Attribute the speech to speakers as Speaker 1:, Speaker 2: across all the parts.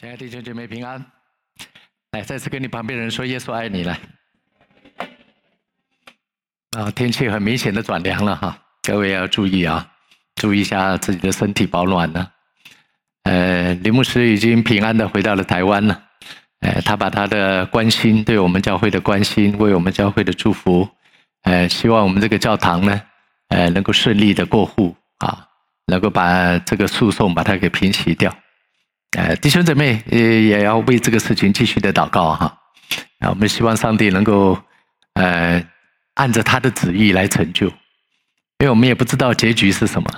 Speaker 1: 亲爱的弟兄姐妹平安，来再次跟你旁边人说耶稣爱你来。啊，天气很明显的转凉了哈，各位要注意啊，注意一下自己的身体保暖呢。呃，林牧师已经平安的回到了台湾了，呃，他把他的关心对我们教会的关心，为我们教会的祝福，呃，希望我们这个教堂呢，呃，能够顺利的过户啊，能够把这个诉讼把它给平息掉。呃，弟兄姊妹，也也要为这个事情继续的祷告哈。啊，我们希望上帝能够，呃，按着他的旨意来成就，因为我们也不知道结局是什么，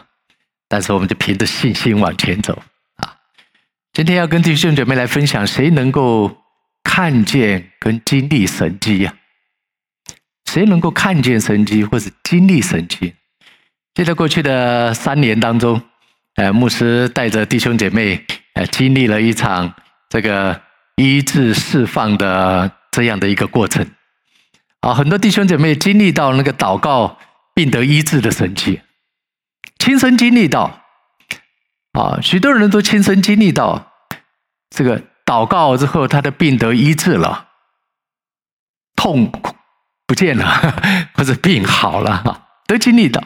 Speaker 1: 但是我们就凭着信心往前走啊。今天要跟弟兄姐妹来分享，谁能够看见跟经历神迹呀？谁能够看见神迹或者经历神迹？记得过去的三年当中，呃，牧师带着弟兄姐妹。呃，经历了一场这个医治释放的这样的一个过程，啊，很多弟兄姐妹经历到那个祷告病得医治的神迹，亲身经历到，啊，许多人都亲身经历到这个祷告之后，他的病得医治了，痛苦不见了，或者病好了，哈，都经历到。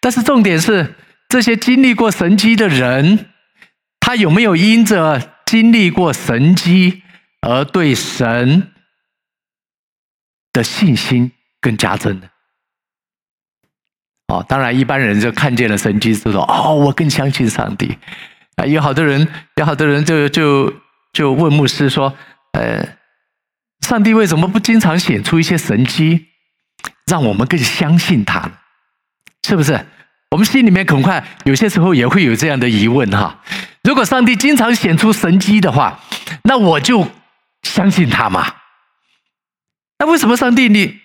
Speaker 1: 但是重点是，这些经历过神迹的人。他有没有因着经历过神迹而对神的信心更加增呢？哦，当然，一般人就看见了神迹，就说：“哦，我更相信上帝。”啊，有好多人，有好多人就就就问牧师说：“呃，上帝为什么不经常显出一些神迹，让我们更相信他？是不是？我们心里面恐怕有些时候也会有这样的疑问哈。”如果上帝经常显出神迹的话，那我就相信他嘛。那为什么上帝你，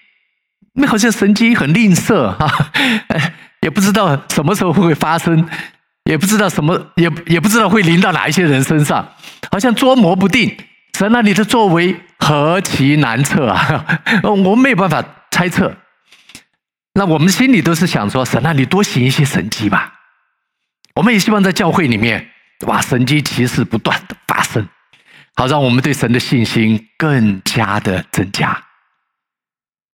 Speaker 1: 你好像神迹很吝啬哈，也不知道什么时候会发生，也不知道什么，也也不知道会临到哪一些人身上，好像捉摸不定。神啊，你的作为何其难测啊！我没有办法猜测。那我们心里都是想说，神啊，你多行一些神迹吧。我们也希望在教会里面。哇！神迹奇事不断的发生，好让我们对神的信心更加的增加。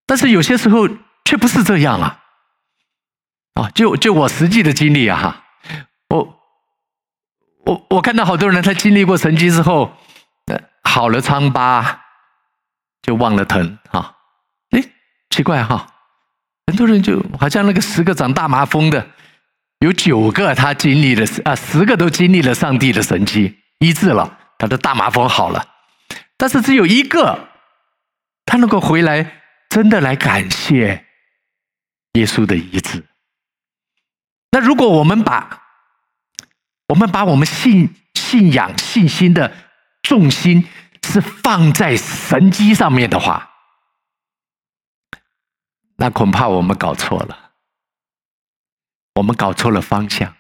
Speaker 1: 但是有些时候却不是这样啊！啊，就就我实际的经历啊，哈，我我我看到好多人他经历过神迹之后，呃，好了疮疤就忘了疼啊！诶，奇怪哈，很多人就好像那个十个长大麻风的。有九个他经历了啊，十个都经历了上帝的神迹医治了，他的大麻风好了，但是只有一个他能够回来，真的来感谢耶稣的医治。那如果我们把我们把我们信信仰信心的重心是放在神迹上面的话，那恐怕我们搞错了。我们搞错了方向，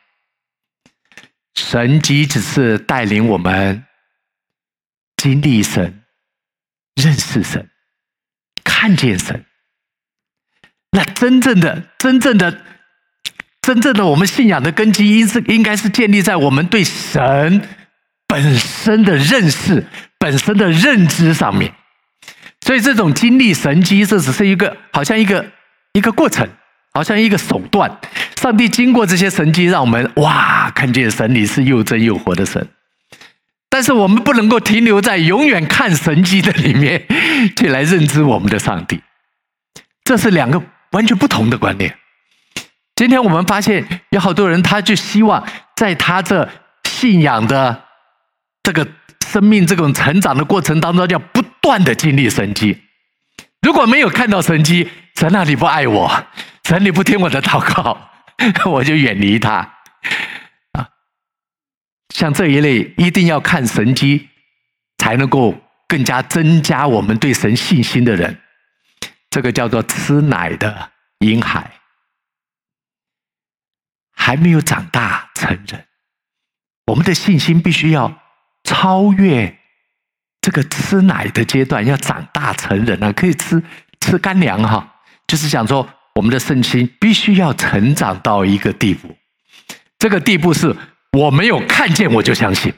Speaker 1: 神迹只是带领我们经历神、认识神、看见神。那真正的、真正的、真正的，我们信仰的根基，应是应该是建立在我们对神本身的认识、本身的认知上面。所以，这种经历神迹，这只是一个好像一个一个过程。好像一个手段，上帝经过这些神迹，让我们哇看见神你是又真又活的神。但是我们不能够停留在永远看神迹的里面，去来认知我们的上帝。这是两个完全不同的观念。今天我们发现有好多人，他就希望在他这信仰的这个生命这种成长的过程当中，要不断的经历神迹。如果没有看到神迹，神啊，你不爱我。神，你不听我的祷告，我就远离他啊！像这一类，一定要看神机，才能够更加增加我们对神信心的人。这个叫做吃奶的婴孩，还没有长大成人。我们的信心必须要超越这个吃奶的阶段，要长大成人了，可以吃吃干粮哈，就是想说。我们的圣心必须要成长到一个地步，这个地步是我没有看见我就相信，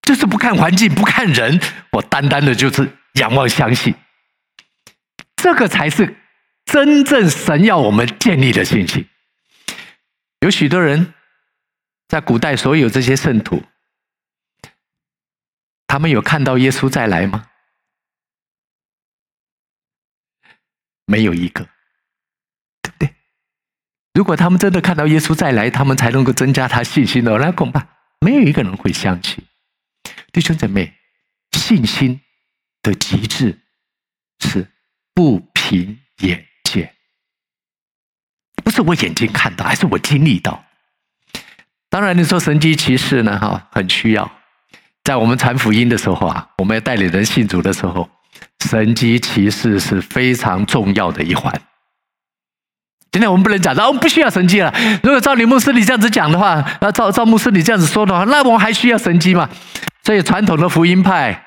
Speaker 1: 就是不看环境，不看人，我单单的就是仰望相信，这个才是真正神要我们建立的信心。有许多人在古代，所有这些圣徒，他们有看到耶稣再来吗？没有一个，对不对？如果他们真的看到耶稣再来，他们才能够增加他信心的，那恐怕没有一个人会相信。弟兄姊妹，信心的极致是不凭眼见，不是我眼睛看到，还是我经历到。当然，你说神迹奇事呢？哈，很需要。在我们传福音的时候啊，我们要带领人信主的时候，神迹奇事是非常重要的一环。今天我们不能讲到，我们不需要神迹了。如果照李牧师你这样子讲的话，那照照牧师你这样子说的话，那我们还需要神迹吗？所以传统的福音派，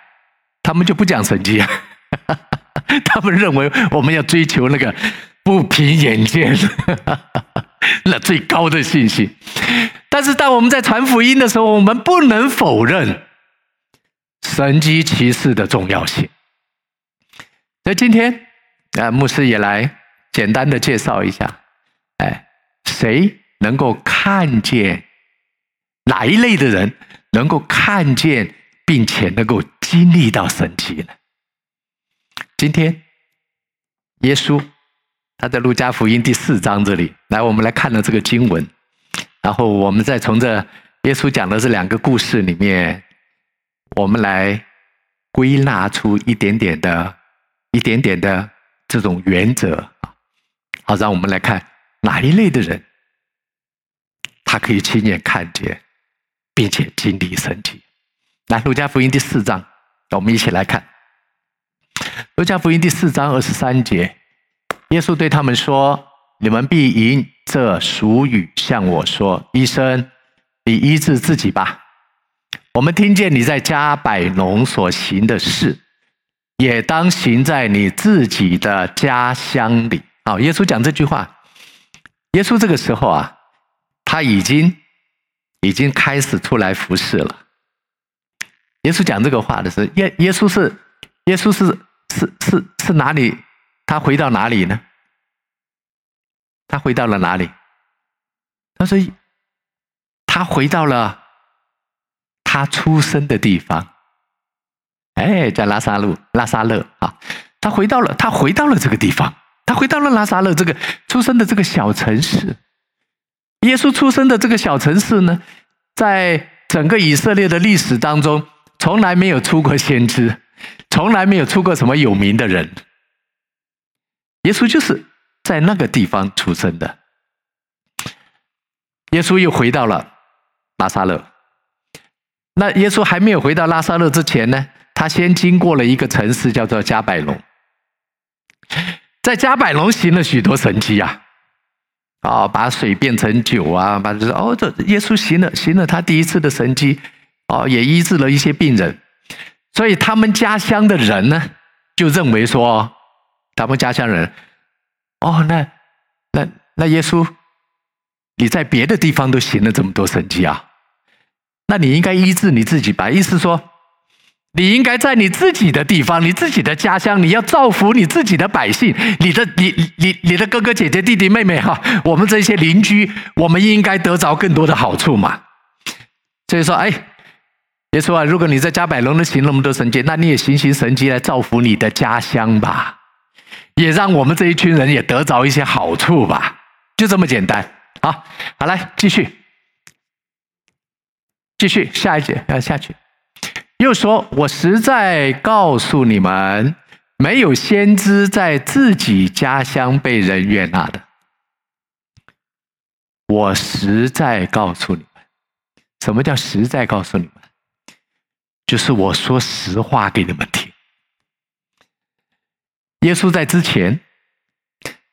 Speaker 1: 他们就不讲神迹啊，他们认为我们要追求那个不凭眼见，那最高的信心。但是当我们在传福音的时候，我们不能否认神迹奇事的重要性。所以今天啊，牧师也来简单的介绍一下，哎，谁能够看见哪一类的人？能够看见，并且能够经历到神迹呢？今天，耶稣他在路加福音第四章这里，来，我们来看了这个经文，然后我们再从这耶稣讲的这两个故事里面，我们来归纳出一点点的、一点点的这种原则。好，让我们来看哪一类的人，他可以亲眼看见。并且经历神迹。来，路加福音第四章，我们一起来看。路加福音第四章二十三节，耶稣对他们说：“你们必因这俗语向我说，医生，你医治自己吧。我们听见你在迦百农所行的事，也当行在你自己的家乡里。”好，耶稣讲这句话，耶稣这个时候啊，他已经。已经开始出来服侍了。耶稣讲这个话的时候，耶耶稣是耶稣是是是是哪里？他回到哪里呢？他回到了哪里？他说他回到了他出生的地方，哎，在拉萨路拉萨勒啊。他回到了他回到了这个地方，他回到了拉萨勒这个出生的这个小城市。耶稣出生的这个小城市呢，在整个以色列的历史当中，从来没有出过先知，从来没有出过什么有名的人。耶稣就是在那个地方出生的。耶稣又回到了拉萨勒。那耶稣还没有回到拉萨勒之前呢，他先经过了一个城市，叫做加百隆，在加百隆行了许多神迹啊。啊，把水变成酒啊！把这哦，这耶稣行了行了他第一次的神迹，哦，也医治了一些病人。所以他们家乡的人呢，就认为说，他们家乡人，哦，那那那耶稣，你在别的地方都行了这么多神迹啊，那你应该医治你自己吧？意思说。你应该在你自己的地方，你自己的家乡，你要造福你自己的百姓，你的你你你的哥哥姐姐弟弟妹妹哈，我们这些邻居，我们应该得着更多的好处嘛。所以说，哎，耶稣啊，如果你在加百隆能行那么多神迹，那你也行行神迹来造福你的家乡吧，也让我们这一群人也得着一些好处吧，就这么简单。好，好来继续，继续下一节要下去。又说：“我实在告诉你们，没有先知在自己家乡被人悦纳的。我实在告诉你们，什么叫实在告诉你们？就是我说实话给你们听。耶稣在之前，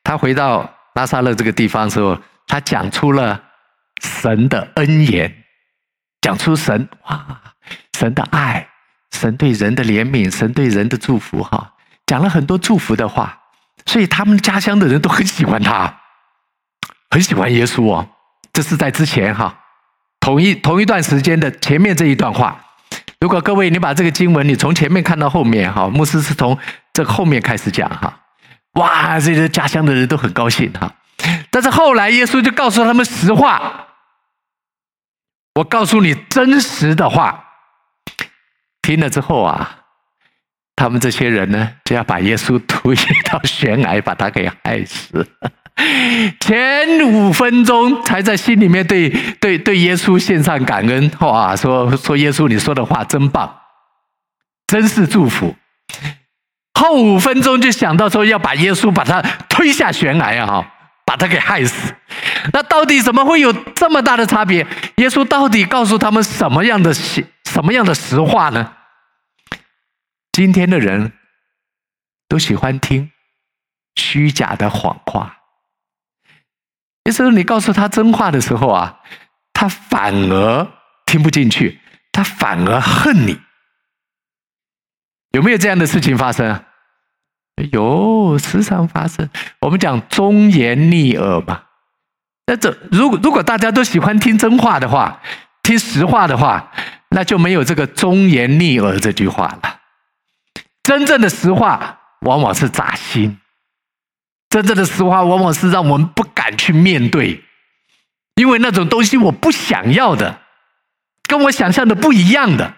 Speaker 1: 他回到拉撒勒这个地方的时候，他讲出了神的恩言，讲出神哇。”神的爱，神对人的怜悯，神对人的祝福，哈，讲了很多祝福的话，所以他们家乡的人都很喜欢他，很喜欢耶稣哦。这是在之前哈，同一同一段时间的前面这一段话，如果各位你把这个经文你从前面看到后面哈，牧师是从这后面开始讲哈，哇，这些家乡的人都很高兴哈。但是后来耶稣就告诉他们实话，我告诉你真实的话，听了之后啊。他们这些人呢，就要把耶稣推到悬崖，把他给害死。前五分钟才在心里面对对对耶稣献上感恩，哇，说说耶稣你说的话真棒，真是祝福。后五分钟就想到说要把耶稣把他推下悬崖啊，把他给害死。那到底怎么会有这么大的差别？耶稣到底告诉他们什么样的什么样的实话呢？今天的人都喜欢听虚假的谎话，有时候你告诉他真话的时候啊，他反而听不进去，他反而恨你。有没有这样的事情发生啊？有，时常发生。我们讲忠言逆耳嘛。那这如果如果大家都喜欢听真话的话，听实话的话，那就没有这个忠言逆耳这句话了。真正的实话往往是扎心，真正的实话往往是让我们不敢去面对，因为那种东西我不想要的，跟我想象的不一样的，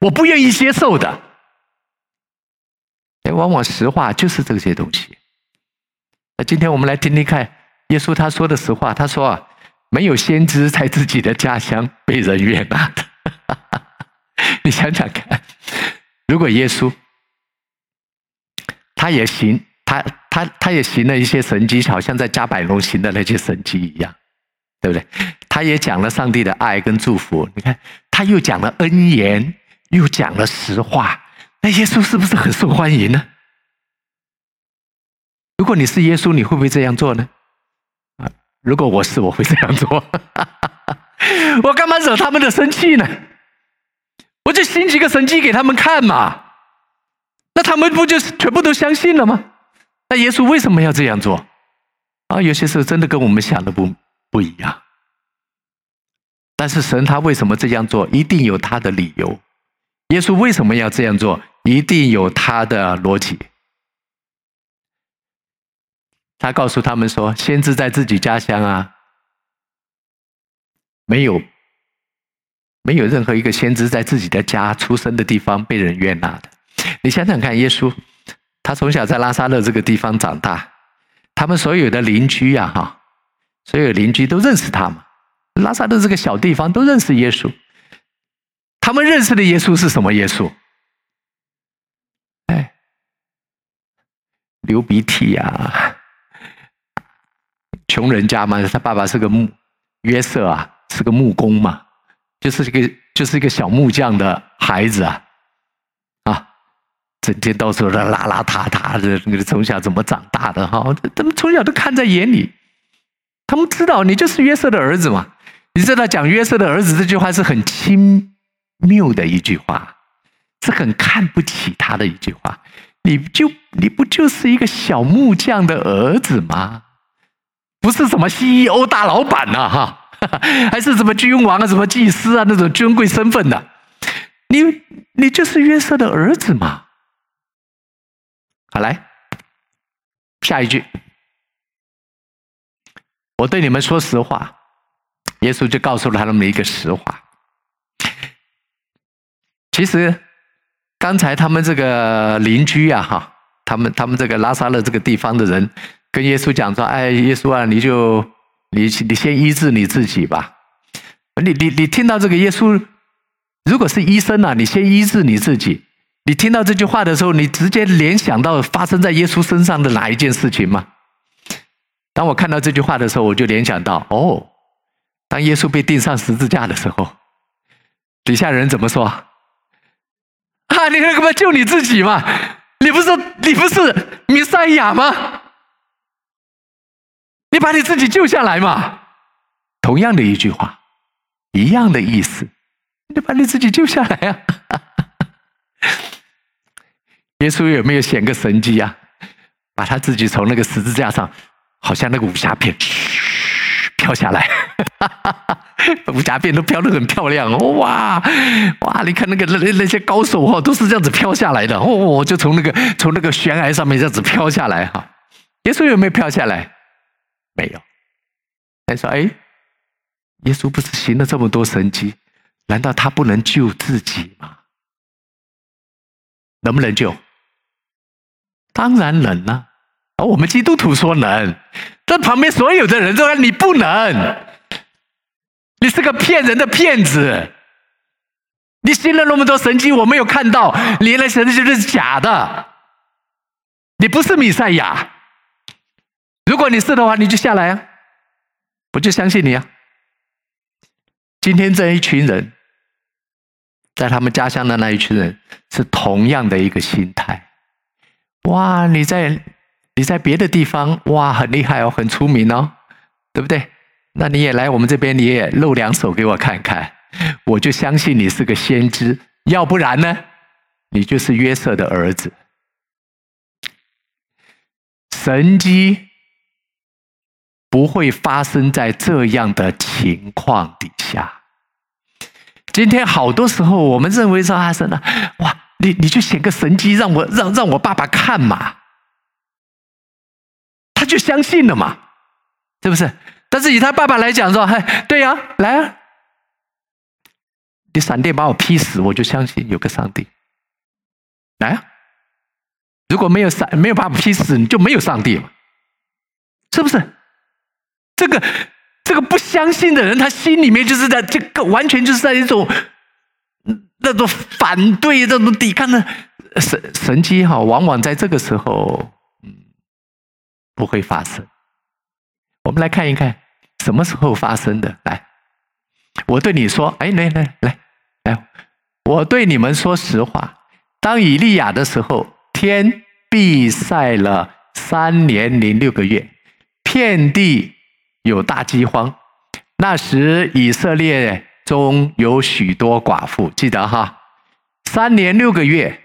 Speaker 1: 我不愿意接受的。哎，往往实话就是这些东西。那今天我们来听听看，耶稣他说的实话，他说啊，没有先知在自己的家乡被人悦纳的。你想想看，如果耶稣。他也行，他他他也行了一些神迹，好像在加百农行的那些神迹一样，对不对？他也讲了上帝的爱跟祝福。你看，他又讲了恩言，又讲了实话。那耶稣是不是很受欢迎呢？如果你是耶稣，你会不会这样做呢？啊，如果我是，我会这样做。我干嘛惹他们的生气呢？我就行几个神迹给他们看嘛。那他们不就是全部都相信了吗？那耶稣为什么要这样做？啊，有些时候真的跟我们想的不不一样。但是神他为什么这样做？一定有他的理由。耶稣为什么要这样做？一定有他的逻辑。他告诉他们说：“先知在自己家乡啊，没有没有任何一个先知在自己的家出生的地方被人悦纳的。” 你想想看，耶稣他从小在拉撒勒这个地方长大，他们所有的邻居呀，哈，所有邻居都认识他嘛。拉撒勒这个小地方都认识耶稣，他们认识的耶稣是什么耶稣？哎，流鼻涕呀，穷人家嘛，他爸爸是个木约瑟啊，是个木工嘛，就是一个就是一个小木匠的孩子啊。整天到处的邋邋遢遢的，你从小怎么长大的哈？他们从小都看在眼里，他们知道你就是约瑟的儿子嘛。你知道讲约瑟的儿子这句话是很轻蔑的一句话，是很看不起他的一句话。你就你不就是一个小木匠的儿子吗？不是什么 CEO 大老板呐哈，还是什么君王啊、什么祭司啊那种尊贵身份的？你你就是约瑟的儿子嘛。来，下一句。我对你们说实话，耶稣就告诉了他们一个实话。其实，刚才他们这个邻居呀，哈，他们他们这个拉撒勒这个地方的人，跟耶稣讲说：“哎，耶稣啊，你就你你先医治你自己吧。你你你听到这个耶稣，如果是医生啊，你先医治你自己。”你听到这句话的时候，你直接联想到发生在耶稣身上的哪一件事情吗？当我看到这句话的时候，我就联想到，哦，当耶稣被钉上十字架的时候，底下人怎么说？啊，你干嘛救你自己嘛？你不是你不是弥赛亚吗？你把你自己救下来嘛？同样的一句话，一样的意思，你把你自己救下来啊！耶稣有没有显个神迹啊？把他自己从那个十字架上，好像那个武侠片，飘飘下来，武侠片都飘得很漂亮，哇哇！你看那个那那些高手哈，都是这样子飘下来的，哦，就从那个从那个悬崖上面这样子飘下来哈。耶稣有没有飘下来？没有。他说：“哎，耶稣不是行了这么多神迹，难道他不能救自己吗？能不能救？当然能啊！而我们基督徒说能，但旁边所有的人都说你不能，你是个骗人的骗子。你信了那么多神迹，我没有看到，你那神迹就是假的，你不是弥赛亚。如果你是的话，你就下来啊！”我就相信你啊！今天这一群人，在他们家乡的那一群人，是同样的一个心态。哇，你在你在别的地方，哇，很厉害哦，很出名哦，对不对？那你也来我们这边，你也露两手给我看看，我就相信你是个先知。要不然呢，你就是约瑟的儿子。神迹。不会发生在这样的情况底下。今天好多时候，我们认为说阿神啊，哇，你你就显个神迹，让我让让我爸爸看嘛，他就相信了嘛，是不是？但是以他爸爸来讲说，嗨，对呀，来啊，你闪电把我劈死，我就相信有个上帝。来啊，如果没有闪，没有把我劈死，你就没有上帝嘛，是不是？这个这个不相信的人，他心里面就是在这个完全就是在一种那种反对、那种抵抗的神神迹哈，往往在这个时候，嗯，不会发生。我们来看一看什么时候发生的。来，我对你说，哎，来来来来，我对你们说实话，当以利亚的时候，天闭塞了三年零六个月，遍地。有大饥荒，那时以色列中有许多寡妇，记得哈，三年六个月，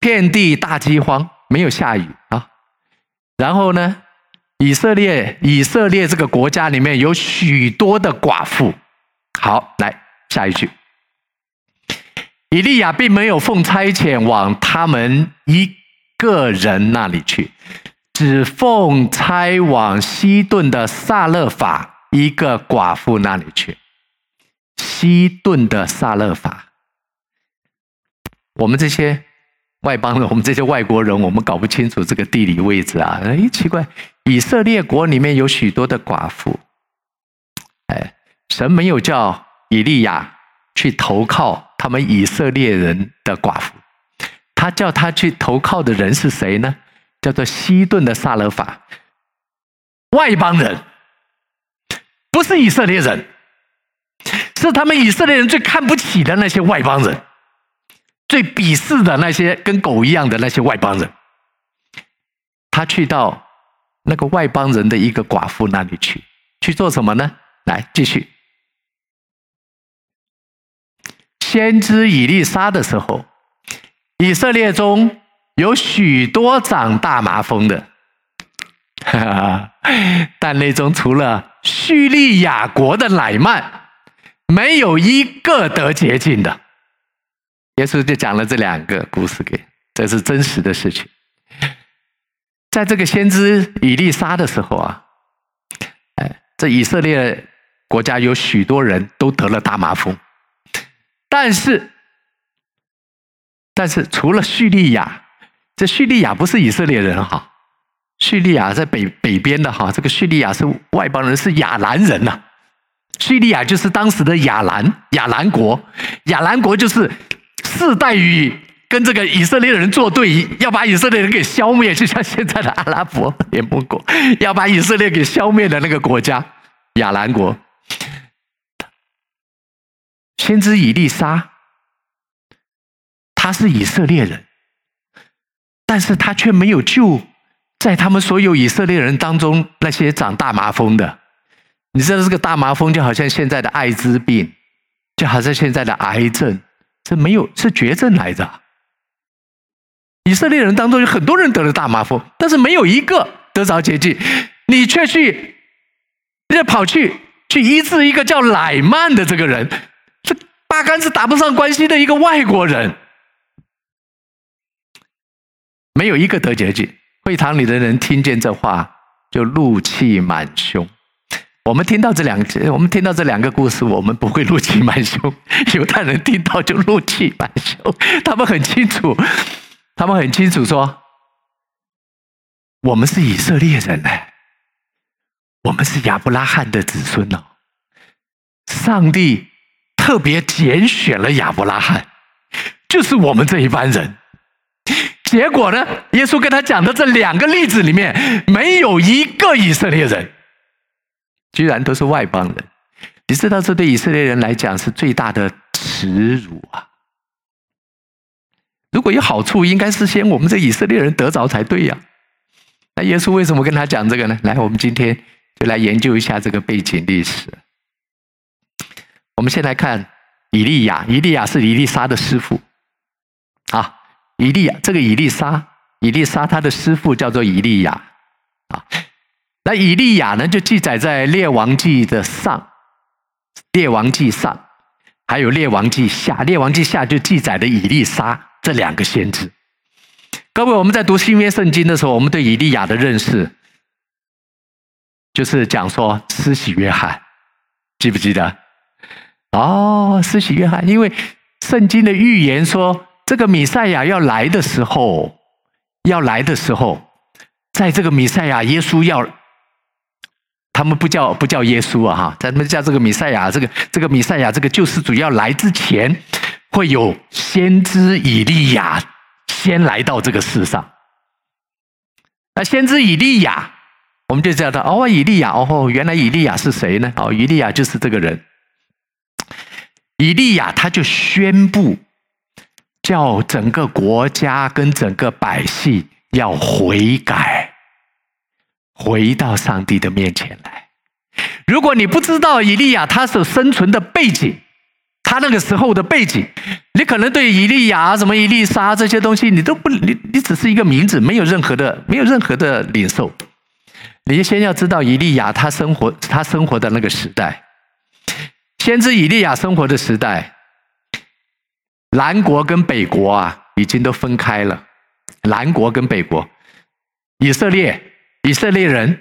Speaker 1: 遍地大饥荒，没有下雨啊。然后呢，以色列以色列这个国家里面有许多的寡妇。好，来下一句，以利亚并没有奉差遣往他们一个人那里去。只奉差往西顿的撒勒法一个寡妇那里去。西顿的撒勒法，我们这些外邦人，我们这些外国人，我们搞不清楚这个地理位置啊！哎，奇怪，以色列国里面有许多的寡妇。哎，神没有叫以利亚去投靠他们以色列人的寡妇，他叫他去投靠的人是谁呢？叫做西顿的撒勒法，外邦人，不是以色列人，是他们以色列人最看不起的那些外邦人，最鄙视的那些跟狗一样的那些外邦人。他去到那个外邦人的一个寡妇那里去，去做什么呢？来，继续。先知以利沙的时候，以色列中。有许多长大麻风的，但那中除了叙利亚国的乃曼，没有一个得洁净的。耶稣就讲了这两个故事给，这是真实的事情。在这个先知以利沙的时候啊，哎，这以色列国家有许多人都得了大麻风，但是，但是除了叙利亚。这叙利亚不是以色列人哈，叙利亚在北北边的哈，这个叙利亚是外邦人，是亚兰人呐。叙利亚就是当时的亚兰，亚兰国，亚兰国就是世代与跟这个以色列人作对，要把以色列人给消灭，就像现在的阿拉伯联盟国，要把以色列给消灭的那个国家，亚兰国。先知以利沙，他是以色列人。但是他却没有救，在他们所有以色列人当中那些长大麻风的，你知道这个大麻风就好像现在的艾滋病，就好像现在的癌症，这没有是绝症来着。以色列人当中有很多人得了大麻风，但是没有一个得着洁净，你却去就跑去去医治一个叫乃曼的这个人，这八竿子打不上关系的一个外国人，没有一个得洁净。会堂里的人听见这话，就怒气满胸。我们听到这两，我们听到这两个故事，我们不会怒气满胸。犹太人听到就怒气满胸，他们很清楚，他们很清楚说，我们是以色列人呢，我们是亚伯拉罕的子孙哦。上帝特别拣选了亚伯拉罕，就是我们这一班人。结果呢，耶稣跟他讲的这两个例子里面，没有一个以色列人。居然都是外邦人，你知道这对以色列人来讲是最大的耻辱啊！如果有好处，应该是先我们这以色列人得着才对呀。那耶稣为什么跟他讲这个呢？来，我们今天就来研究一下这个背景历史。我们先来看以利亚，以利亚是以利沙的师傅啊。以利亚这个以利沙，以利沙他的师傅叫做以利亚啊。那以利亚呢，就记载在《列王记》的上，《列王记上》，还有《列王记下》。《列王记下》就记载的以利沙这两个先知。各位，我们在读新约圣经的时候，我们对以利亚的认识，就是讲说施洗约翰，记不记得？哦，施洗约翰，因为圣经的预言说，这个弥赛亚要来的时候，要来的时候，在这个弥赛亚耶稣要。他们不叫不叫耶稣啊哈，他们叫这个弥赛亚，这个这个弥赛亚，这个救世主要来之前，会有先知以利亚先来到这个世上。那先知以利亚，我们就知道哦，以利亚哦，原来以利亚是谁呢？哦，以利亚就是这个人。以利亚他就宣布，叫整个国家跟整个百姓要悔改。回到上帝的面前来。如果你不知道以利亚他所生存的背景，他那个时候的背景，你可能对以利亚什么以利沙这些东西，你都不，你你只是一个名字，没有任何的，没有任何的领受。你先要知道以利亚他生活，他生活的那个时代，先知以利亚生活的时代，南国跟北国啊，已经都分开了。南国跟北国，以色列。以色列人，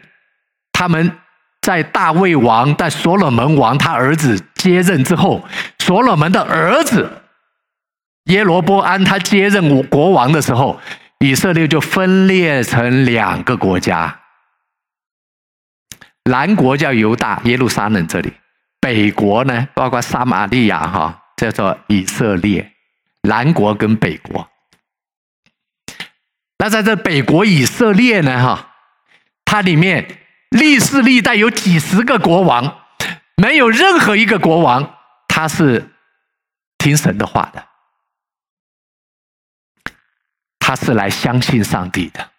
Speaker 1: 他们在大卫王、在所罗门王他儿子接任之后，所罗门的儿子耶罗波安他接任国王的时候，以色列就分裂成两个国家。南国叫犹大，耶路撒冷这里；北国呢，包括撒玛利亚，哈，叫做以色列。南国跟北国，那在这北国以色列呢，哈。它里面历世历代有几十个国王，没有任何一个国王他是听神的话的，他是来相信上帝的。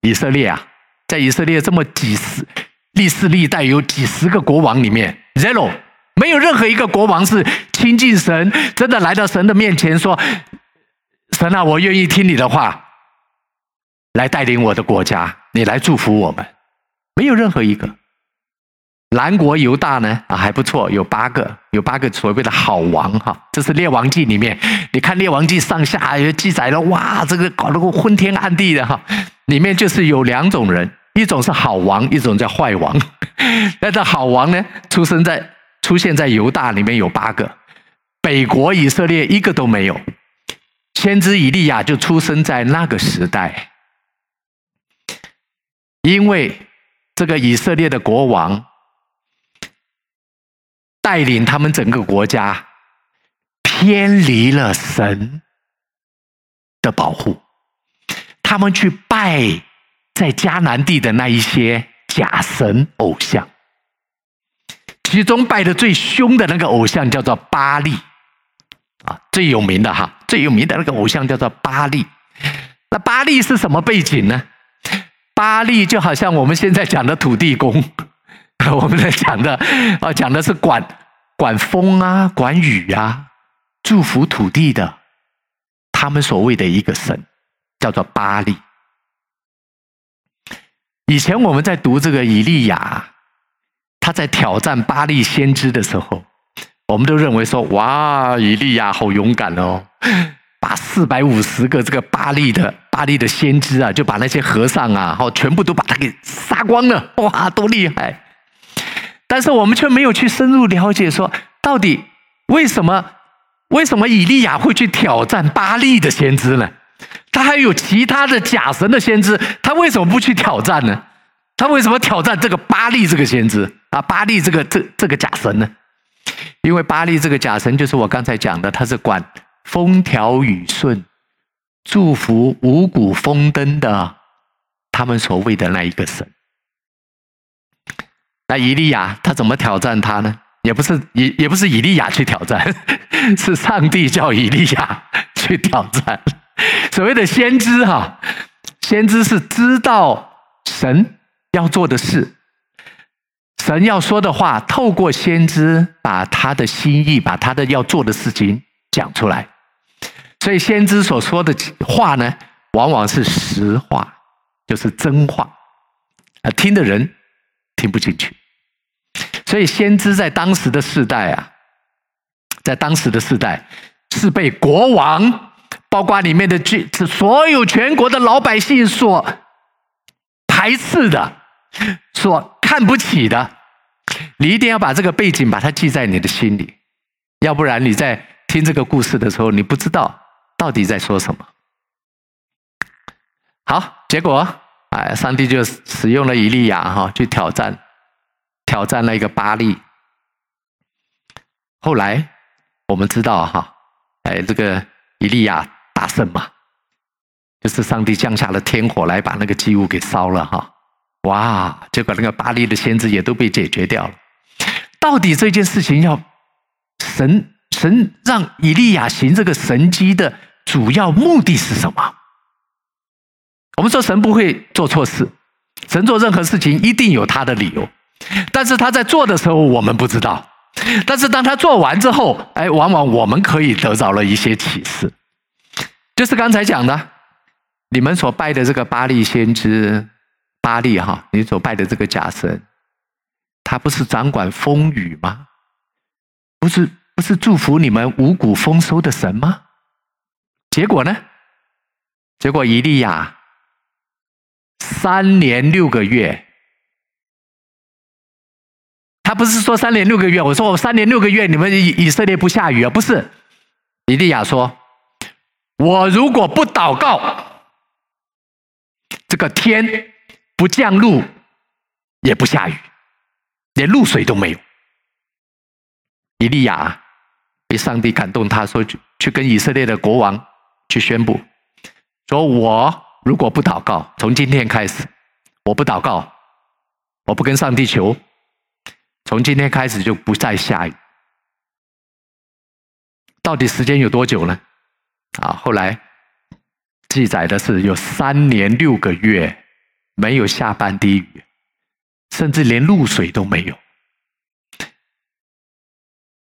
Speaker 1: 以色列啊，在以色列这么几十历世历代有几十个国王里面，zero 没有任何一个国王是亲近神，真的来到神的面前说：“神啊，我愿意听你的话，来带领我的国家。”你来祝福我们，没有任何一个。南国犹大呢啊还不错，有八个，有八个所谓的好王哈。这是列王记里面，你看列王记上下也记载了，哇，这个搞得个昏天暗地的哈。里面就是有两种人，一种是好王，一种叫坏王。那这好王呢，出生在出现在犹大里面有八个，北国以色列一个都没有。先知以利亚就出生在那个时代。因为这个以色列的国王带领他们整个国家偏离了神的保护，他们去拜在迦南地的那一些假神偶像，其中拜的最凶的那个偶像叫做巴力，啊，最有名的哈，最有名的那个偶像叫做巴力。那巴力是什么背景呢？巴力就好像我们现在讲的土地公，我们在讲的啊，讲的是管管风啊、管雨啊、祝福土地的，他们所谓的一个神叫做巴力。以前我们在读这个以利亚，他在挑战巴力先知的时候，我们都认为说：哇，以利亚好勇敢哦，把四百五十个这个巴力的巴力的先知啊，就把那些和尚啊，好全部都把他给杀光了，哇，多厉害！但是我们却没有去深入了解说，到底为什么为什么以利亚会去挑战巴力的先知呢？他还有其他的假神的先知，他为什么不去挑战呢？他为什么挑战这个巴力这个先知啊？巴力这个这这个假神呢？因为巴力这个假神就是我刚才讲的，他是管风调雨顺、祝福五谷丰登的，他们所谓的那一个神。那以利亚他怎么挑战他呢？也不是也也不是以利亚去挑战，是上帝叫以利亚 去挑战。所谓的先知哈，先知是知道神。要做的事，神要说的话，透过先知把他的心意，把他的要做的事情讲出来。所以先知所说的话呢，往往是实话，就是真话，啊，听的人听不进去。所以先知在当时的世代啊，在当时的世代是被国王，包括里面的军，所有全国的老百姓所排斥的。所看不起的，你一定要把这个背景把它记在你的心里，要不然你在听这个故事的时候，你不知道到底在说什么。好，结果哎，上帝就使用了以利亚哈去挑战，挑战那个巴力。后来我们知道哈，哎，这个以利亚大胜嘛，就是上帝降下了天火来把那个祭物给烧了哈。哇！结果那个巴力的先知也都被解决掉了。到底这件事情要神神让以利亚行这个神迹的主要目的是什么？我们说神不会做错事，神做任何事情一定有他的理由。但是他在做的时候我们不知道，但是当他做完之后，哎，往往我们可以得到了一些启示。就是刚才讲的，你们所拜的这个巴力先知。巴力哈，你所拜的这个假神，他不是掌管风雨吗？不是不是祝福你们五谷丰收的神吗？结果呢？结果以利亚三年六个月，他不是说三年六个月，我说我三年六个月你们以以色列不下雨啊？不是，以利亚说，我如果不祷告，这个天。不降露，也不下雨，连露水都没有。以利亚被上帝感动，他说去去跟以色列的国王去宣布，说我如果不祷告，从今天开始，我不祷告，我不跟上帝求，从今天开始就不再下雨。到底时间有多久呢？啊，后来记载的是有三年六个月。没有下半滴雨，甚至连露水都没有。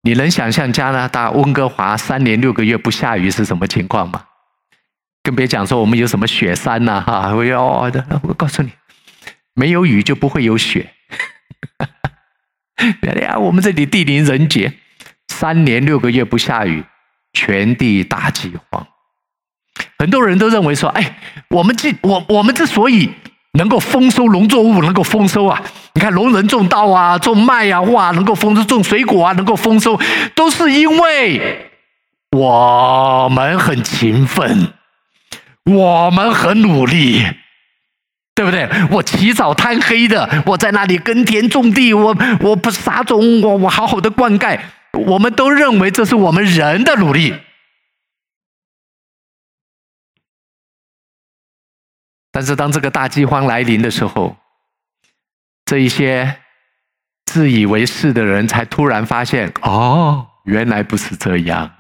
Speaker 1: 你能想象加拿大温哥华三年六个月不下雨是什么情况吗？更别讲说我们有什么雪山呐，哈！我要我告诉你，没有雨就不会有雪。哎呀，我们这里地灵人杰，三年六个月不下雨，全地大饥荒。很多人都认为说，哎，我们之我我们之所以。能够丰收农作物，能够丰收啊！你看农人种稻啊，种麦啊，哇，能够丰收；种水果啊，能够丰收，都是因为我们很勤奋，我们很努力，对不对？我起早贪黑的，我在那里耕田种地，我我不撒种，我我好好的灌溉，我们都认为这是我们人的努力。但是当这个大饥荒来临的时候，这一些自以为是的人才突然发现：哦，原来不是这样。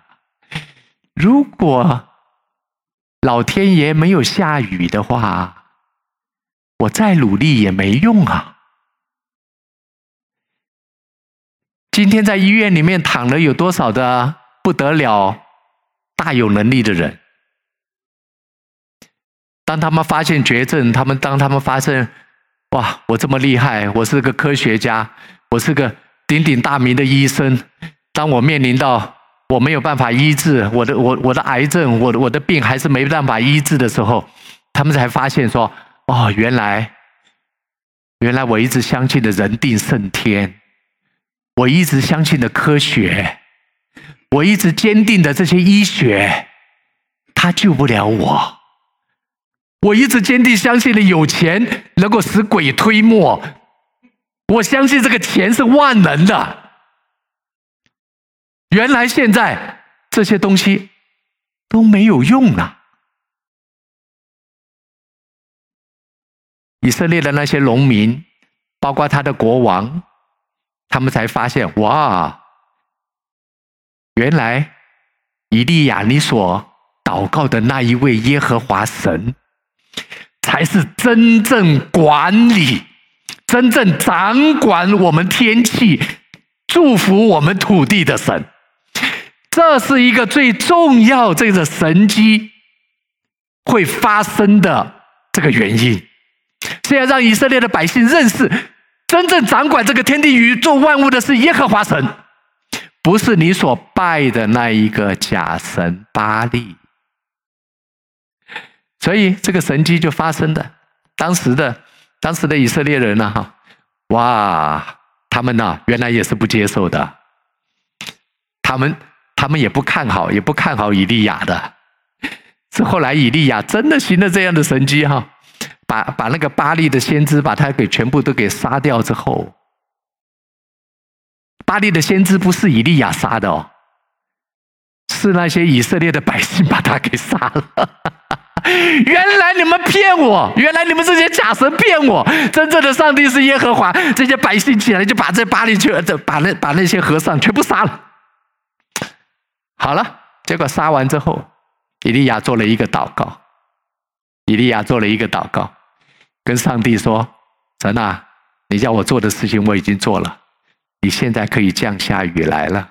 Speaker 1: 如果老天爷没有下雨的话，我再努力也没用啊！今天在医院里面躺了有多少的不得了、大有能力的人？当他们发现绝症，他们当他们发现，哇，我这么厉害，我是个科学家，我是个鼎鼎大名的医生。当我面临到我没有办法医治我的我我的癌症，我的我的病还是没办法医治的时候，他们才发现说：哦，原来原来我一直相信的人定胜天，我一直相信的科学，我一直坚定的这些医学，它救不了我。我一直坚定相信的有钱能够使鬼推磨，我相信这个钱是万能的。原来现在这些东西都没有用了。以色列的那些农民，包括他的国王，他们才发现：哇，原来以利亚你所祷告的那一位耶和华神，才是真正管理、真正掌管我们天气、祝福我们土地的神。这是一个最重要这个神迹会发生的这个原因，是要让以色列的百姓认识，真正掌管这个天地宇宙万物的是耶和华神，不是你所拜的那一个假神巴力。所以这个神迹就发生的，当时的当时的以色列人呢，哈，哇，他们呢原来也是不接受的，他们。他们也不看好，也不看好以利亚的。是后来以利亚真的行了这样的神迹哈，把把那个巴力的先知把他给全部都给杀掉之后，巴力的先知不是以利亚杀的哦，是那些以色列的百姓把他给杀了。原来你们骗我，原来你们这些假神骗我，真正的上帝是耶和华。这些百姓起来就把这巴力去，这把那把那些和尚全部杀了。好了，结果杀完之后，以利亚做了一个祷告。以利亚做了一个祷告，跟上帝说：“神啊，你叫我做的事情我已经做了，你现在可以降下雨来了。”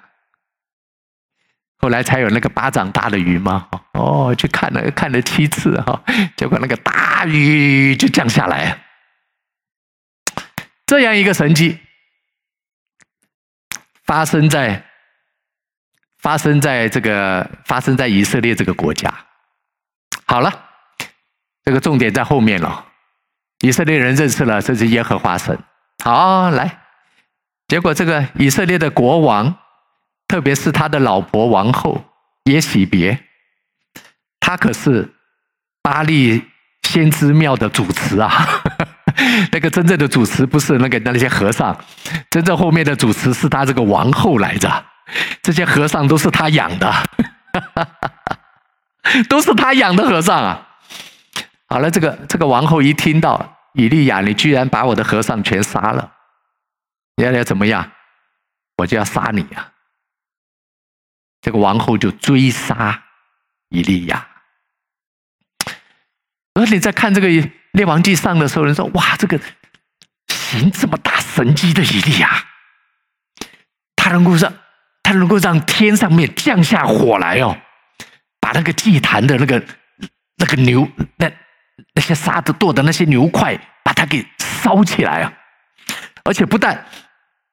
Speaker 1: 后来才有那个巴掌大的鱼嘛。哦，去看了看了七次哈，结果那个大鱼就降下来。这样一个神迹发生在。发生在这个发生在以色列这个国家，好了，这个重点在后面了。以色列人认识了这是耶和华神，好来，结果这个以色列的国王，特别是他的老婆王后耶喜别，他可是巴利先知庙的主持啊。那个真正的主持不是那个那些和尚，真正后面的主持是他这个王后来着。这些和尚都是他养的，都是他养的和尚啊！好了，这个这个王后一听到以利亚，你居然把我的和尚全杀了，你要要怎么样？我就要杀你啊！这个王后就追杀以利亚。而你在看这个列王记上的时候，人说：哇，这个行这么大神迹的以利亚，他能够让。他能够让天上面降下火来哦，把那个祭坛的那个那个牛那那些杀的剁的那些牛块，把它给烧起来啊！而且不但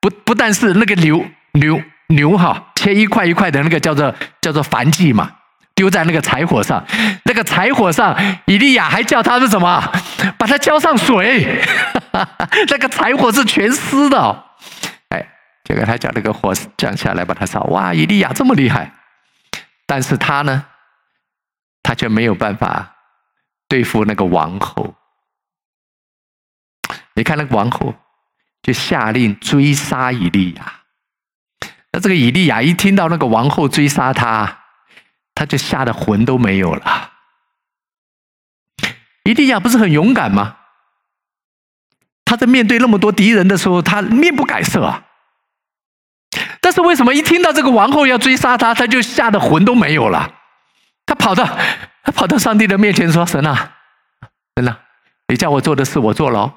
Speaker 1: 不不但是那个牛牛牛哈，切一块一块的那个叫做叫做燔祭嘛，丢在那个柴火上，那个柴火上，以利亚还叫他是什么？把它浇上水，那个柴火是全湿的哦。结果他叫那个火降下来把他烧，哇！以利亚这么厉害，但是他呢，他却没有办法对付那个王后。你看那个王后就下令追杀以利亚，那这个以利亚一听到那个王后追杀他，他就吓得魂都没有了。以利亚不是很勇敢吗？他在面对那么多敌人的时候，他面不改色啊。但是为什么一听到这个王后要追杀他，他就吓得魂都没有了？他跑到他跑到上帝的面前说：“神啊，神啊，你叫我做的事我做了，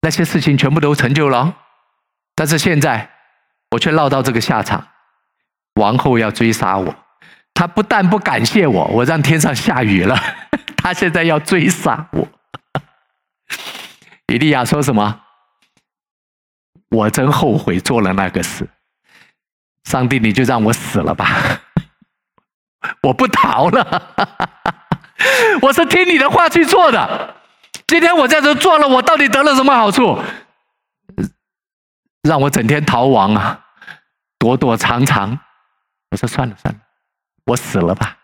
Speaker 1: 那些事情全部都成就了。但是现在我却落到这个下场，王后要追杀我。他不但不感谢我，我让天上下雨了，他现在要追杀我。”以利亚说什么？我真后悔做了那个事。上帝，你就让我死了吧，我不逃了。我是听你的话去做的。今天我在这做了，我到底得了什么好处？让我整天逃亡啊，躲躲藏藏。我说算了算了，我死了吧。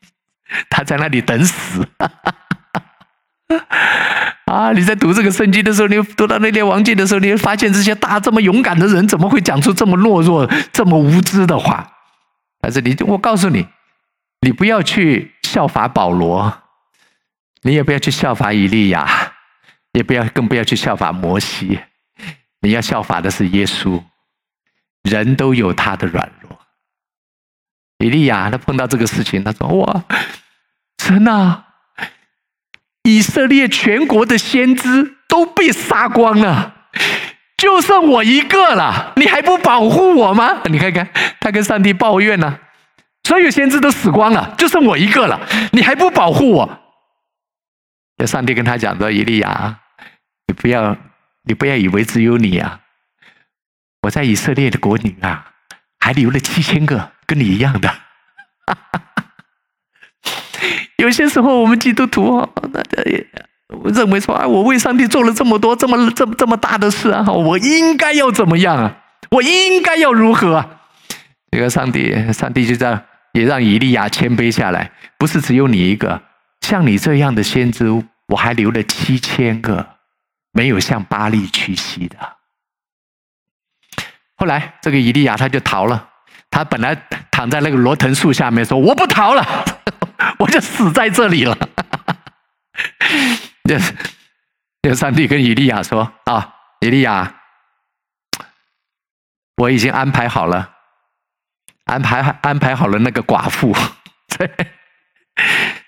Speaker 1: 他在那里等死。啊！你在读这个圣经的时候，你读到那列王记的时候，你会发现这些大这么勇敢的人，怎么会讲出这么懦弱、这么无知的话？但是你，我告诉你，你不要去效法保罗，你也不要去效法以利亚，也不要更不要去效法摩西，你要效法的是耶稣。人都有他的软弱。以利亚他碰到这个事情，他说：“哇，神啊！”以色列全国的先知都被杀光了，就剩我一个了。你还不保护我吗？你看看，他跟上帝抱怨呢、所有先知都死光了，就剩我一个了。你还不保护我？那上帝跟他讲说：“以利亚，你不要，你不要以为只有你啊！我在以色列的国里啊，还留了七千个跟你一样的。”有些时候，我们基督徒啊，那也认为说啊，我为上帝做了这么多、这么、这么、这么大的事啊，我应该要怎么样啊？我应该要如何？这个上帝，上帝就这样也让以利亚谦卑下来，不是只有你一个，像你这样的先知，我还留了七千个，没有向巴力屈膝的。后来，这个以利亚他就逃了，他本来躺在那个罗藤树下面说：“我不逃了。”我就死在这里了。这，这上帝跟以利亚说：“啊，以利亚，我已经安排好了，安排安排好了那个寡妇，在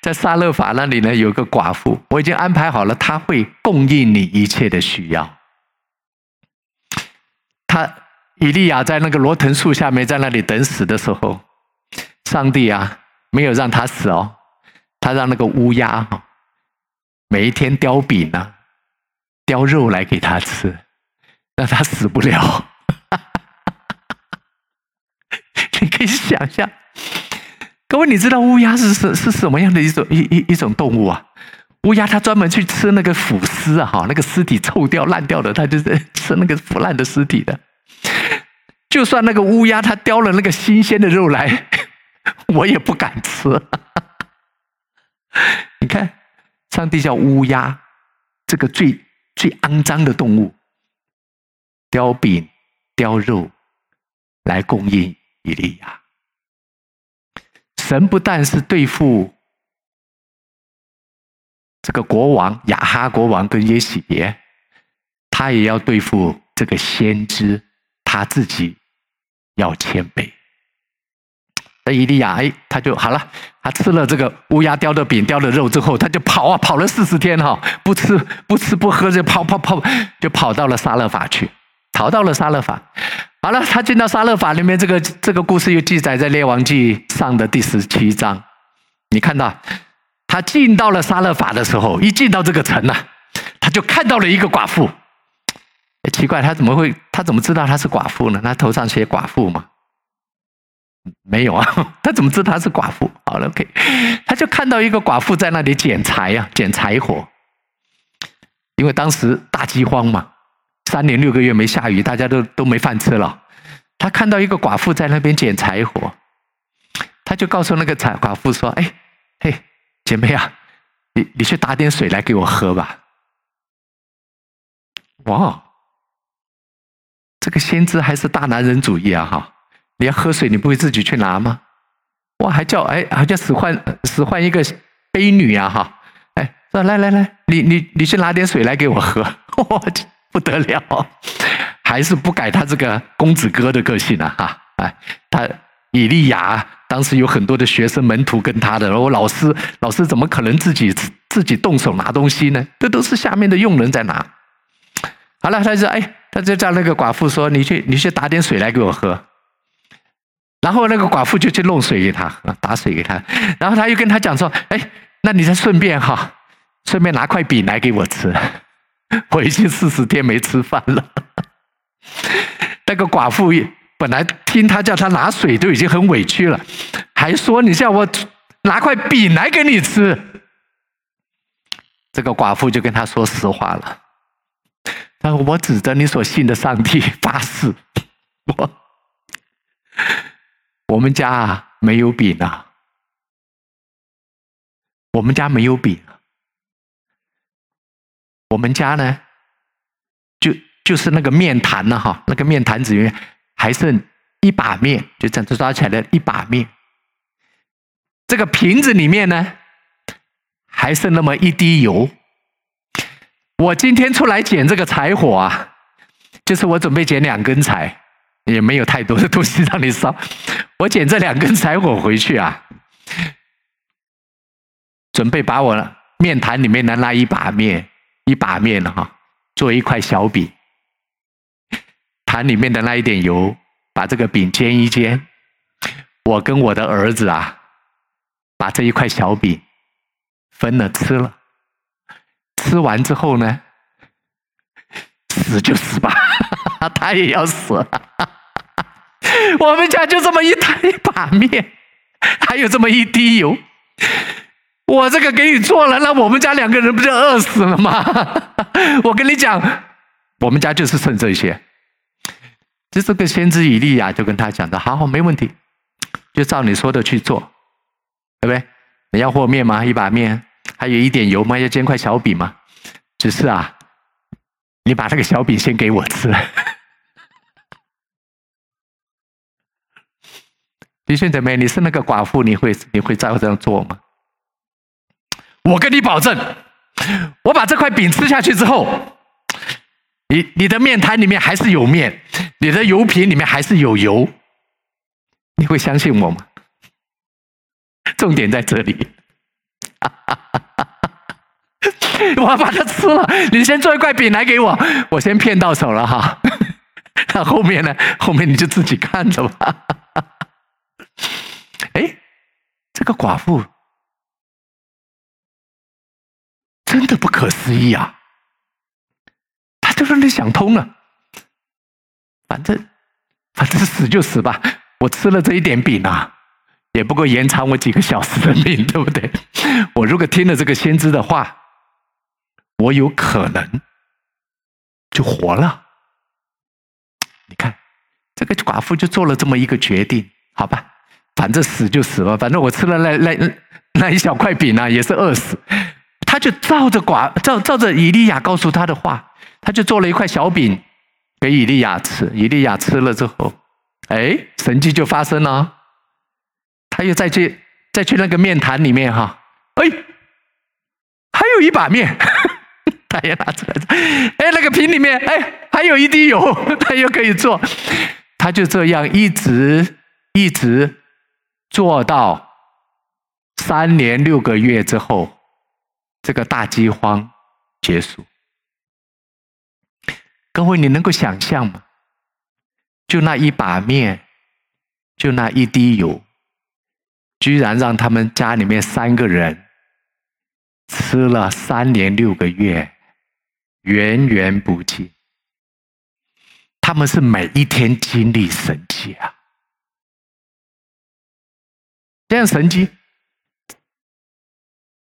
Speaker 1: 在撒勒法那里呢，有个寡妇，我已经安排好了，她会供应你一切的需要。”他以利亚在那个罗藤树下面，在那里等死的时候，上帝啊，没有让他死哦。他让那个乌鸦哈，每一天叼饼呢，叼肉来给他吃，让他死不了。你可以想象，各位，你知道乌鸦是是是什么样的一种一一一种动物啊？乌鸦它专门去吃那个腐尸啊，哈，那个尸体臭掉烂掉的，它就是吃那个腐烂的尸体的。就算那个乌鸦它叼了那个新鲜的肉来，我也不敢吃。你看，上帝叫乌鸦，这个最最肮脏的动物，叼饼叼肉来供应以利亚。神不但是对付这个国王亚哈国王跟耶洗别，他也要对付这个先知，他自己要谦卑。那伊利亚，哎，他就好了。他吃了这个乌鸦叼的饼、叼的肉之后，他就跑啊，跑了四十天哈，不吃不吃不喝，就跑跑跑，就跑到了撒勒法去，逃到了撒勒法。好了，他进到撒勒法里面，这个这个故事又记载在列王记上的第十七章。你看到他进到了撒勒法的时候，一进到这个城呐、他就看到了一个寡妇。奇怪，他怎么会？他怎么知道他是寡妇呢？他头上写寡妇嘛。没有啊，他怎么知道他是寡妇？好了，OK，他就看到一个寡妇在那里捡柴呀，捡柴火。因为当时大饥荒嘛，三年六个月没下雨，大家都都没饭吃了。他看到一个寡妇在那边捡柴火，他就告诉那个柴寡妇说：“哎，嘿，姐妹啊，你你去打点水来给我喝吧。”哇，这个先知还是大男人主义啊！哈。你要喝水，你不会自己去拿吗？哇，还叫哎，还叫使唤使唤一个婢女啊哈！哎，说来来来，你你你去拿点水来给我喝，哇，不得了，还是不改他这个公子哥的个性啊哈！哎，他以利亚当时有很多的学生门徒跟他的，然后老师老师怎么可能自己自己动手拿东西呢？这都是下面的佣人在拿。好了，他就说哎，他就叫那个寡妇说：“你去你去打点水来给我喝。”然后那个寡妇就去弄水给他，打水给他。然后他又跟他讲说：“哎，那你再顺便哈，顺便拿块饼来给我吃。我已经四十天没吃饭了。”那个寡妇本来听他叫他拿水都已经很委屈了，还说你叫我拿块饼来给你吃。这个寡妇就跟他说实话了，：“我指着你所信的上帝 发誓，我我们家啊没有饼啊，我们家没有饼。”我们家呢，就就是那个面坛呢，哈，那个面坛子里面还剩一把面，就这样抓起来的一把面。这个瓶子里面呢，还剩那么一滴油。我今天出来捡这个柴火啊，就是我准备捡两根柴，也没有太多的东西让你烧。我捡这两根柴火回去啊，准备把我面坛里面的那一把面。一把面哈，做一块小饼，坛里面的那一点油，把这个饼煎一煎。我跟我的儿子啊，把这一块小饼分了吃了。吃完之后呢，死就死吧，他也要死。我们家就这么一一把面，还有这么一滴油。我这个给你做了，那我们家两个人不就饿死了吗？我跟你讲，我们家就是剩这些。就这个先知以利亚就跟他讲的，好好，没问题，就照你说的去做，对不对？你要和面吗？一把面，还有一点油吗？要煎块小饼吗？只是啊，你把这个小饼先给我吃。弟兄姊妹，你是那个寡妇，你会你会照这样做吗？我跟你保证，我把这块饼吃下去之后，你你的面摊里面还是有面，你的油瓶里面还是有油，你会相信我吗？重点在这里，我要把它吃了，你先做一块饼来给我，我先骗到手了哈，那后面呢？后面你就自己看着吧。哎，这个寡妇。真的不可思议啊！他就让你想通了，反正反正死就死吧，我吃了这一点饼啊，也不过延长我几个小时的命，对不对？我如果听了这个先知的话，我有可能就活了。你看，这个寡妇就做了这么一个决定，好吧？反正死就死了，反正我吃了那那那一小块饼啊，也是饿死。他就照着寡照照着以利亚告诉他的话，他就做了一块小饼给以利亚吃。以利亚吃了之后，哎，神迹就发生了。他又再去再去那个面坛里面哈，哎，还有一把面，他也拿出来。哎，那个瓶里面哎，还有一滴油，他又可以做。他就这样一直一直做到三年六个月之后。这个大饥荒结束，各位，你能够想象吗？就那一把面，就那一滴油，居然让他们家里面三个人吃了三年六个月，源源不尽。他们是每一天经历神迹啊，这样神迹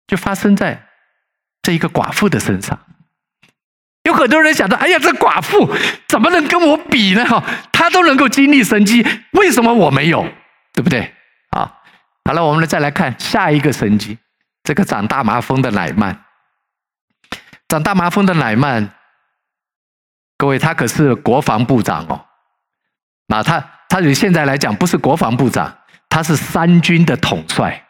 Speaker 1: 就发生在。这一个寡妇的身上，有很多人想到：哎呀，这寡妇怎么能跟我比呢？哈，她都能够经历神迹，为什么我没有？对不对？啊，好了，我们再来看下一个神迹，这个长大麻风的乃縵。长大麻风的乃曼，各位，他可是国防部长哦。那他他以现在来讲，不是国防部长，他是三军的统帅。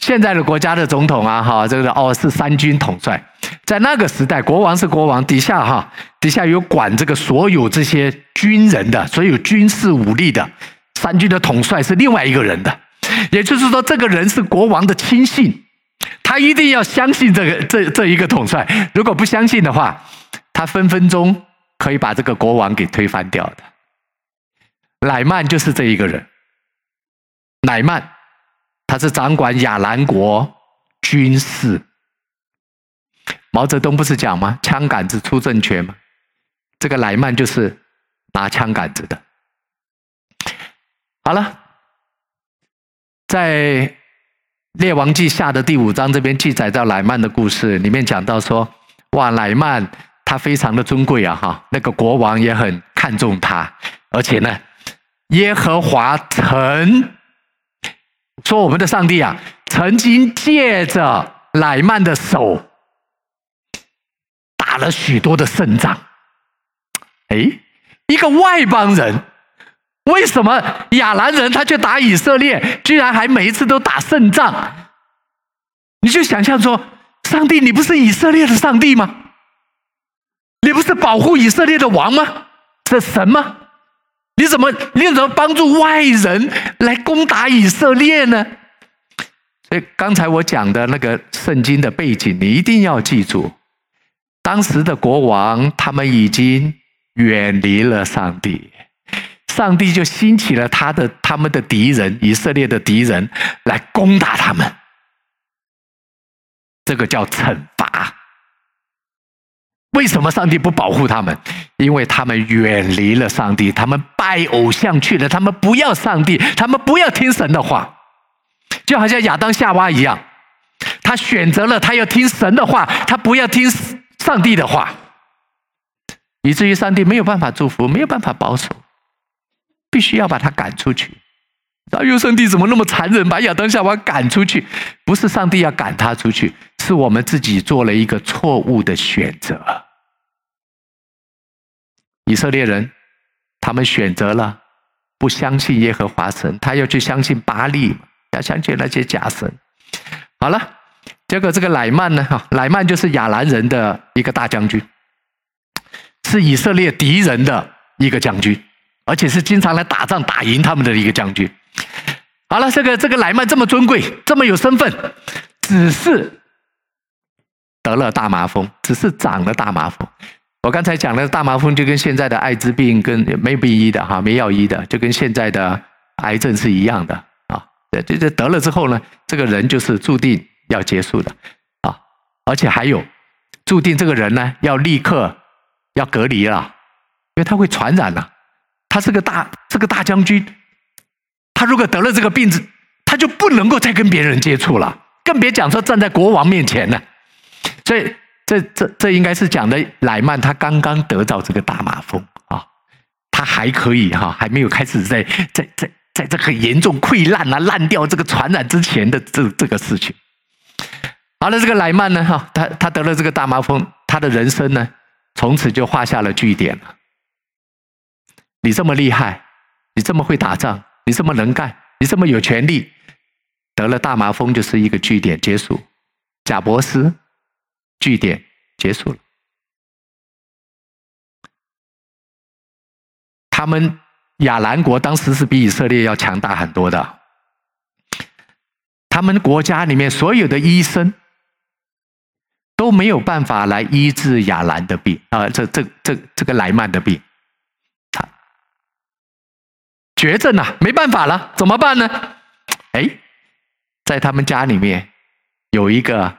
Speaker 1: 现在的国家的总统啊，哈，这个哦是三军统帅，在那个时代，国王是国王，底下哈，底下有管这个所有这些军人的，所有军事武力的，三军的统帅是另外一个人的，也就是说，这个人是国王的亲信，他一定要相信这个这这一个统帅，如果不相信的话，他分分钟可以把这个国王给推翻掉的。乃曼就是这一个人，乃曼。他是掌管亚兰国军事。毛泽东不是讲吗？枪杆子出政权吗？这个莱曼就是拿枪杆子的。好了，在列王记下的第五章这边记载到莱曼的故事，里面讲到说，哇，莱曼他非常的尊贵啊，哈，那个国王也很看重他，而且呢，耶和华曾说我们的上帝啊，曾经借着莱曼的手打了许多的胜仗。哎，一个外邦人，为什么亚兰人他去打以色列，居然还每一次都打胜仗？你就想象说，上帝，你不是以色列的上帝吗？你不是保护以色列的王吗？这神吗？你怎么你怎么帮助外人来攻打以色列呢？所以刚才我讲的那个圣经的背景，你一定要记住，当时的国王他们已经。远离了上帝，上帝就兴起了他的他们的敌人，以色列的敌人来攻打他们。这个叫惩罚。为什么上帝不保护他们？因为他们远离了上帝，他们拜偶像去了，他们不要上帝，他们不要听神的话，就好像亚当夏娃一样，他选择了他要听神的话，他不要听上帝的话。以至于上帝没有办法祝福，没有办法保守，必须要把他赶出去。哎呦，上帝怎么那么残忍，把亚当夏娃赶出去？不是上帝要赶他出去，是我们自己做了一个错误的选择。以色列人，他们选择了不相信耶和华神，他要去相信巴力，要相信那些假神。好了，结果这个乃曼呢？哈，乃曼就是亚兰人的一个大将军。是以色列敌人的一个将军，而且是经常来打仗打赢他们的一个将军。好了，这个这个莱曼这么尊贵，这么有身份，只是得了大麻风，只是长了大麻风。我刚才讲的大麻风就跟现在的艾滋病跟没病医的哈，没药医的，就跟现在的癌症是一样的啊。这这得了之后呢，这个人就是注定要结束的啊，而且还有注定这个人呢要立刻。要隔离了，因为他会传染了。他是个大，是个大将军，他如果得了这个病子，他就不能够再跟别人接触了，更别讲说站在国王面前了。所以，这这这应该是讲的莱曼，他刚刚得到这个大麻风啊，他还可以哈，还没有开始在在在在这个严重溃烂啊、烂掉这个传染之前的这这个事情。好了，这个莱曼呢，哈，他他得了这个大麻风，他的人生呢？从此就画下了句点了。你这么厉害，你这么会打仗，你这么能干，你这么有权力，得了大麻风就是一个据点结束。贾伯斯，据点结束了。他们亚兰国当时是比以色列要强大很多的，他们国家里面所有的医生。都没有办法来医治亚兰的病啊！这这这这个莱曼的病，他绝症啊，没办法了，怎么办呢？哎，在他们家里面有一个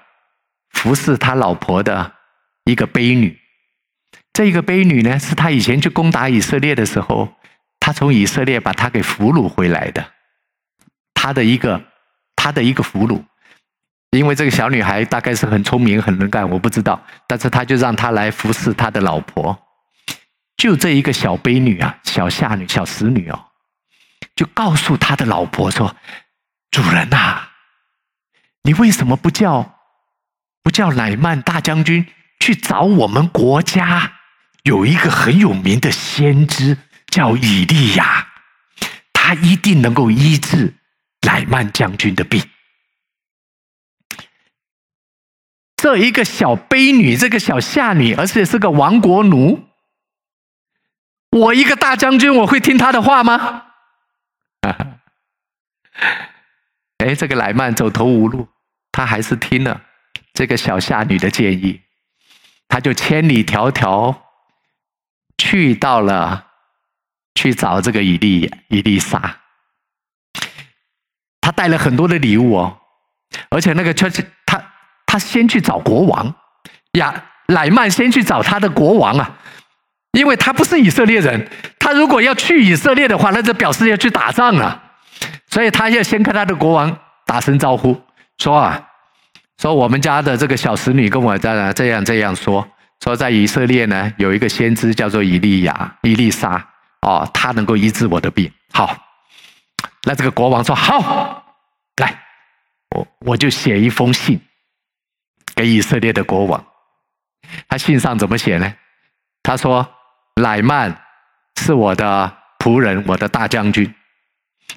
Speaker 1: 服侍他老婆的一个卑女，这个卑女呢，是他以前去攻打以色列的时候，他从以色列把他给俘虏回来的，他的一个他的一个俘虏。因为这个小女孩大概是很聪明、很能干，我不知道，但是他就让她来服侍他的老婆。就这一个小卑女啊，小下女、小使女哦，就告诉他的老婆说：“主人呐、啊，你为什么不叫不叫乃曼大将军去找我们国家有一个很有名的先知叫以利亚，他一定能够医治乃曼将军的病。”这一个小卑女，这个小下女，而且是个亡国奴。我一个大将军，我会听他的话吗？哎，这个莱曼走投无路，他还是听了这个小夏女的建议，他就千里迢迢去到了去找这个伊利伊利沙。他带了很多的礼物哦，而且那个车是他。他先去找国王，呀，莱曼先去找他的国王啊，因为他不是以色列人，他如果要去以色列的话，那就表示要去打仗了，所以他要先跟他的国王打声招呼，说啊，说我们家的这个小使女跟我这样这样这样说，说在以色列呢有一个先知叫做以利亚、以利沙，哦，他能够医治我的病。好，那这个国王说好，来，我我就写一封信给以色列的国王，他信上怎么写呢？他说。乃曼是我的仆人，我的大将军，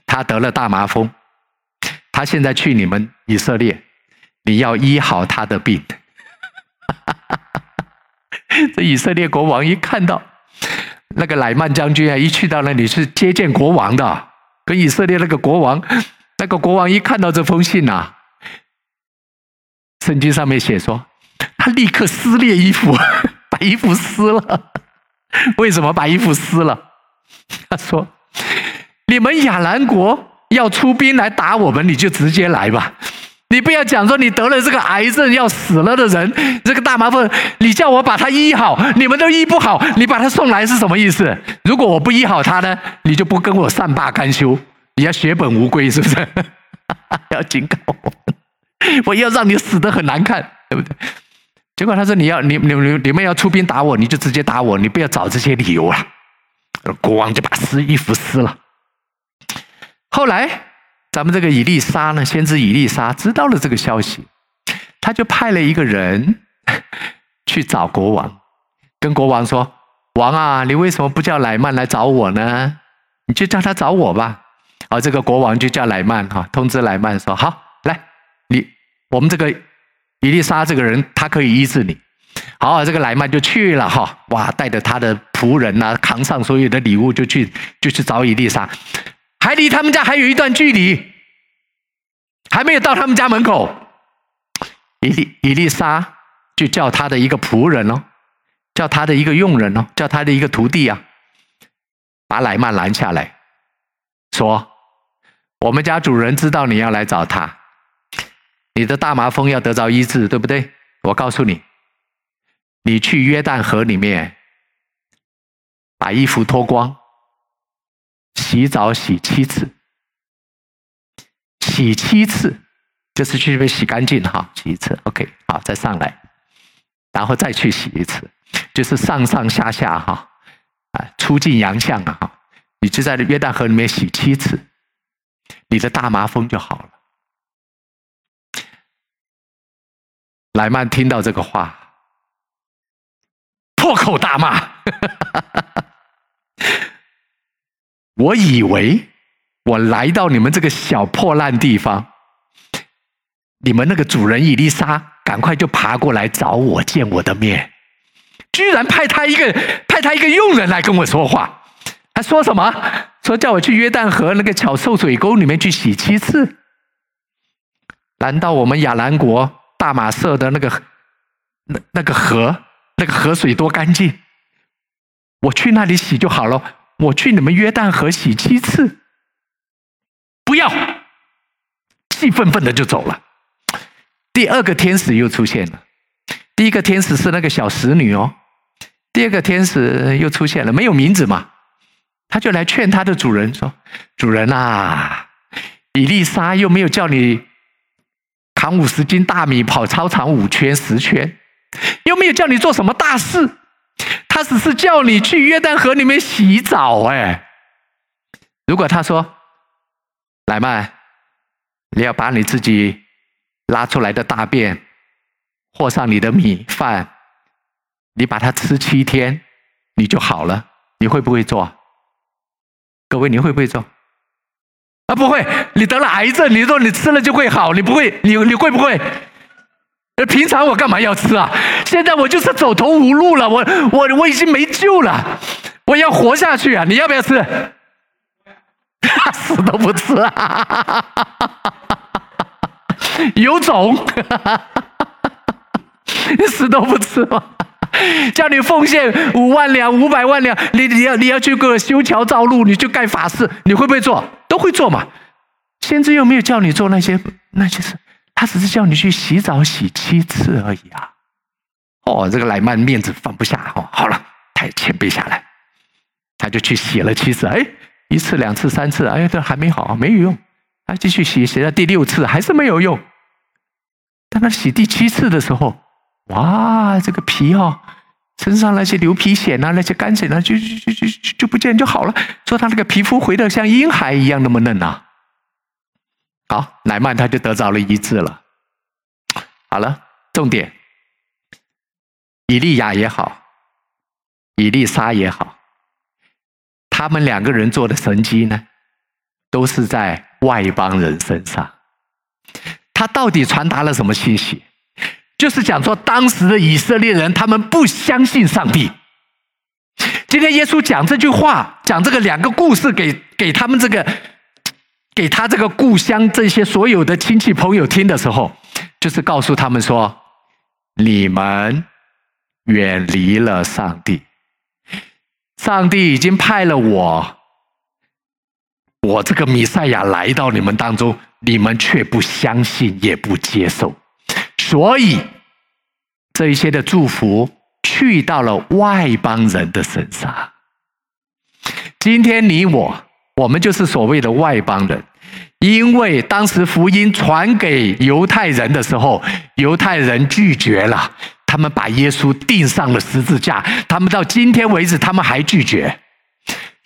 Speaker 1: 他得了大麻风，他现在去你们以色列，你要医好他的病。这以色列国王一看到那个乃曼将军啊，一去到那里是接见国王的，跟以色列那个国王，那个国王一看到这封信呐、圣经上面写说，他立刻撕裂衣服，把衣服撕了。为什么把衣服撕了？他说：“你们亚兰国要出兵来打我们，你就直接来吧。你不要讲说你得了这个癌症要死了的人，这个大麻烦，你叫我把他医好，你们都医不好，你把他送来是什么意思？如果我不医好他呢，你就不跟我善罢甘休，你要血本无归，是不是？要警告我，我要让你死得很难看，对不对？”结果他说：“你要你你你你们要出兵打我，你就直接打我，你不要找这些理由了。”国王就把撕衣服撕了。后来，咱们这个以利沙呢，先知以利沙知道了这个消息，他就派了一个人 去找国王，跟国王说：“王啊，你为什么不叫乃曼来找我呢？你就叫他找我吧。”而这个国王就叫乃曼哈，通知乃曼说：“好，来，你我们这个。”伊丽莎这个人，他可以医治你。好，这个莱曼就去了哈，哇，带着他的仆人呐，扛上所有的礼物就去，就去找伊丽莎。还离他们家还有一段距离，还没有到他们家门口。以利以利沙就叫他的一个仆人哦，叫他的一个佣人哦，叫他的一个徒弟啊，把莱曼拦下来，说：“我们家主人知道你要来找他。”你的大麻风要得着医治，对不对？我告诉你，你去约旦河里面，把衣服脱光，洗澡洗七次，洗七次，就是去被洗干净哈，洗一次，OK，好，再上来，然后再去洗一次，就是上上下下哈，啊，出尽洋相啊，你就在约旦河里面洗七次，你的大麻风就好了。莱曼听到这个话，破口大骂：“ 我以为我来到你们这个小破烂地方，你们那个主人伊丽莎赶快就爬过来找我见我的面，居然派他一个派他一个佣人来跟我说话，他说什么？说叫我去约旦河那个巧兽水沟里面去洗七次。难道我们亚兰国？”大马色的那个那那个河，那个河水多干净，我去那里洗就好了。我去你们约旦河洗七次，不要，气愤愤的就走了。第二个天使又出现了，第一个天使是那个小使女哦，第二个天使又出现了，没有名字嘛，他就来劝他的主人说：“主人啊，以利沙又没有叫你。”扛五十斤大米跑操场五圈十圈，又没有叫你做什么大事，他只是叫你去约旦河里面洗澡。哎，如果他说，乃曼，你要把你自己拉出来的大便和上你的米饭，你把它吃七天，你就好了，你会不会做？各位，你会不会做？啊，不会！你得了癌症，你说你吃了就会好，你不会，你你会不会？平常我干嘛要吃啊？现在我就是走投无路了，我我我已经没救了，我要活下去啊！你要不要吃？死都不吃啊！有种，你死都不吃吗？叫你奉献五万两、五百万两，你你要你要去个修桥造路，你去盖法事，你会不会做？都会做嘛。先知又没有叫你做那些那些事，他只是叫你去洗澡洗七次而已啊。哦，这个乃曼面子放不下哦。好了，太强谦卑下来，他就去洗了七次，哎，一次、两次、三次，哎，这还没好，没有用，他继续洗，洗到第六次还是没有用。当他洗第七次的时候，哇，这个皮哦，身上那些牛皮癣啊，那些干癬啊，就就就就就不见就好了。说他那个皮肤回得像婴孩一样那么嫩啊。好，乃曼他就得着了医治了。好了，重点，以利亚也好，以利沙也好，他们两个人做的神迹呢，都是在外邦人身上。他到底传达了什么信息？就是讲说，当时的以色列人他们不相信上帝。今天耶稣讲这句话，讲这个两个故事给给他们这个，给他这个故乡这些所有的亲戚朋友听的时候，就是告诉他们说：你们远离了上帝，上帝已经派了我，我这个弥赛亚来到你们当中。你们却不相信，也不接受，所以这一些的祝福去到了外邦人的身上。今天你我，我们就是所谓的外邦人，因为当时福音传给犹太人的时候，犹太人拒绝了，他们把耶稣钉上了十字架，他们到今天为止，他们还拒绝。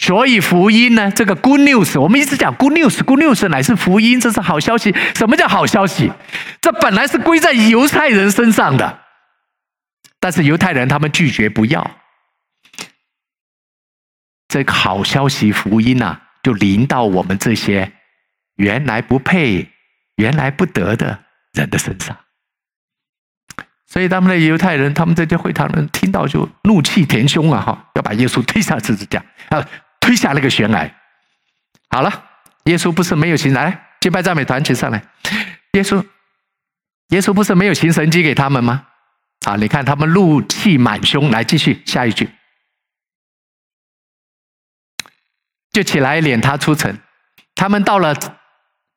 Speaker 1: 所以福音呢，这个 good news，我们一直讲 good news，good news 乃是福音，这是好消息。什么叫好消息？这本来是归在犹太人身上的，但是犹太人他们拒绝不要。这个好消息福音呐、啊，就临到我们这些原来不配、原来不得的人的身上。所以他们的犹太人，他们这些会堂人听到就怒气填胸啊！哈，要把耶稣推下十字架啊！推下那个悬崖，好了，耶稣不是没有行来，敬拜赞美团请上来。耶稣，耶稣不是没有行神迹给他们吗？啊，你看他们怒气满胸，来继续下一句，就起来撵他出城。他们到了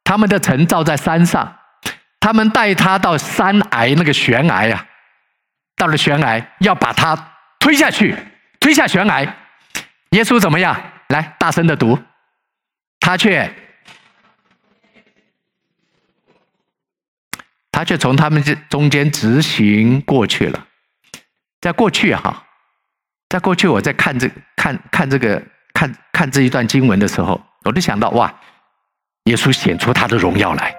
Speaker 1: 他们的城，造在山上，他们带他到山崖那个悬崖呀，到了悬崖要把他推下去，推下悬崖，耶稣怎么样？来，大声的读，他却，他却从他们这中间直行过去了。在过去哈，在过去我在看这看看这个看看这一段经文的时候，我就想到哇，耶稣显出他的荣耀来，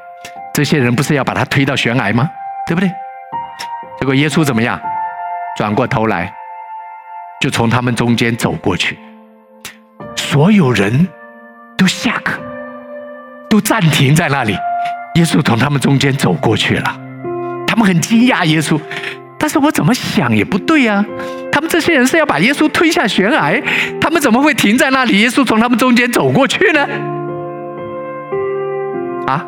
Speaker 1: 这些人不是要把他推到悬崖吗？对不对？结果耶稣怎么样？转过头来，就从他们中间走过去。所有人都下课，都暂停在那里。耶稣从他们中间走过去了，他们很惊讶耶稣。但是我怎么想也不对呀、啊，他们这些人是要把耶稣推下悬崖，他们怎么会停在那里？耶稣从他们中间走过去呢？啊，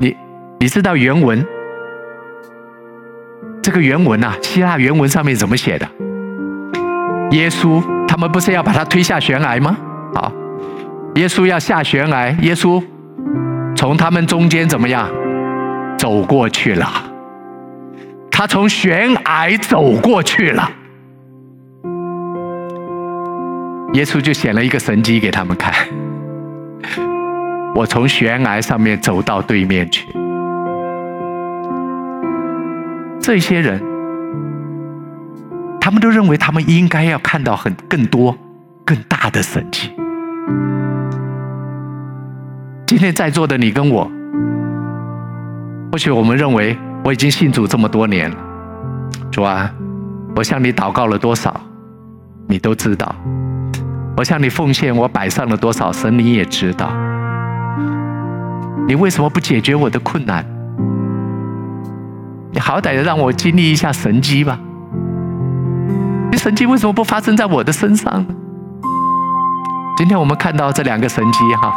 Speaker 1: 你你知道原文？这个原文啊，希腊原文上面怎么写的？耶稣他们不是要把他推下悬崖吗？好，耶稣要下悬崖，耶稣从他们中间怎么样走过去了？他从悬崖走过去了，耶稣就显了一个神迹给他们看。我从悬崖上面走到对面去，这些人，他们都认为他们应该要看到很更多、更大的神迹。今天在座的你跟我，或许我们认为我已经信主这么多年了，主啊，我向你祷告了多少，你都知道；我向你奉献，我摆上了多少，神你也知道。你为什么不解决我的困难？你好歹让我经历一下神迹吧。神迹为什么不发生在我的身上呢？今天我们看到这两个神迹哈。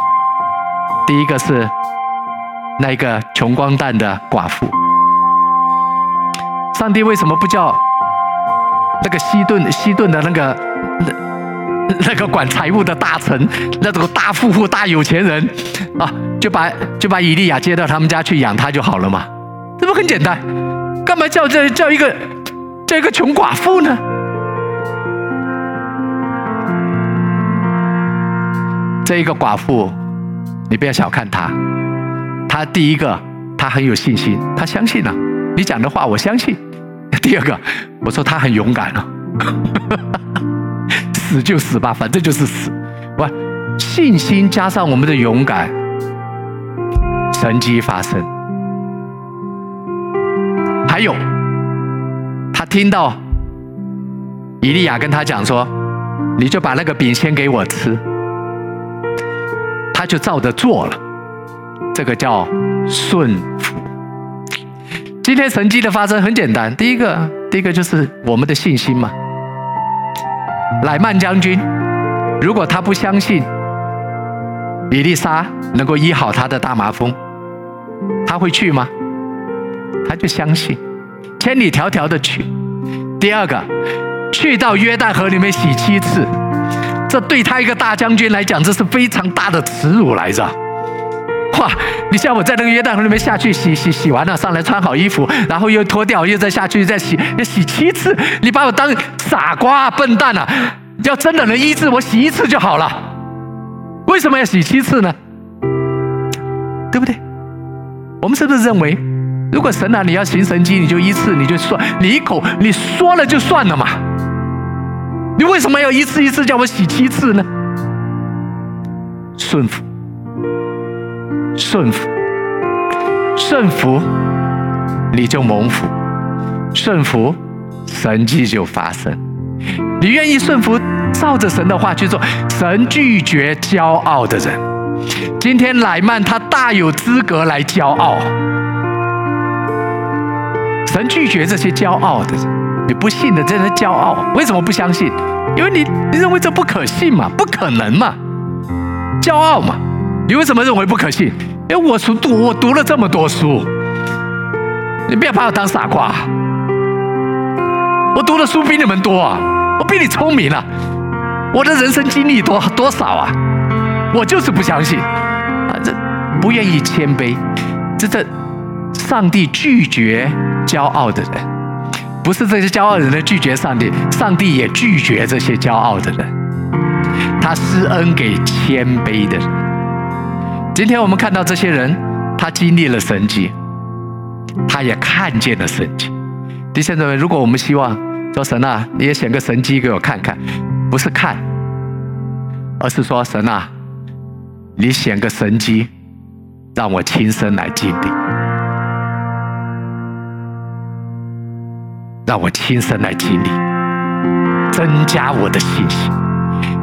Speaker 1: 第一个是那一个穷光蛋的寡妇，上帝为什么不叫那个西顿西顿的那个那那个管财务的大臣，那种大富户大有钱人啊，就把就把以利亚接到他们家去养他就好了嘛？这不很简单？干嘛叫这叫一个叫一个穷寡妇呢？这一个寡妇，你不要小看她，她第一个，她很有信心，她相信了、你讲的话，我相信。第二个，我说她很勇敢啊，死就死吧，反正就是死。不，信心加上我们的勇敢，神迹发生。还有，他听到以利亚跟他讲说：“你就把那个饼先给我吃。”他就照着做了，这个叫顺服。今天神迹的发生很简单，第一个，第一个就是我们的信心嘛。乃曼将军，如果他不相信以利沙能够医好他的大麻风，他会去吗？他就相信，千里迢迢的去。第二个，去到约旦河里面洗七次。这对他一个大将军来讲，这是非常大的耻辱来着。哇！你像我在那个约旦河里面下去洗洗洗完了，上来穿好衣服，然后又脱掉，又再下去再洗，要洗七次。你把我当傻瓜笨蛋啊？要真的能医治我，洗一次就好了。为什么要洗七次呢？对不对？我们是不是认为，如果神啊，你要行神迹，你就一次，你就算，你一口你说了就算了嘛？你为什么要一次一次叫我洗七次呢？顺服，顺服，顺服，你就蒙福；顺服，神迹就发生。你愿意顺服，照着神的话去做。神拒绝骄傲的人。今天乃曼他大有资格来骄傲。神拒绝这些骄傲的人。你不信的，真的骄傲。为什么不相信？因为你你认为这不可信嘛，不可能嘛，骄傲嘛。你为什么认为不可信？因为我读读我读了这么多书，你不要把我当傻瓜。我读的书比你们多啊，我比你聪明啊，我的人生经历多多少啊？我就是不相信啊，这不愿意谦卑，这这上帝拒绝骄傲的人。不是这些骄傲的人拒绝上帝，上帝也拒绝这些骄傲的人。他施恩给谦卑的人。今天我们看到这些人，他经历了神迹，他也看见了神迹。弟兄姊妹，如果我们希望说神啊，你也显个神迹给我看看，不是看，而是说神啊，你显个神迹，让我亲身来经历。让我亲身来经历，增加我的信心。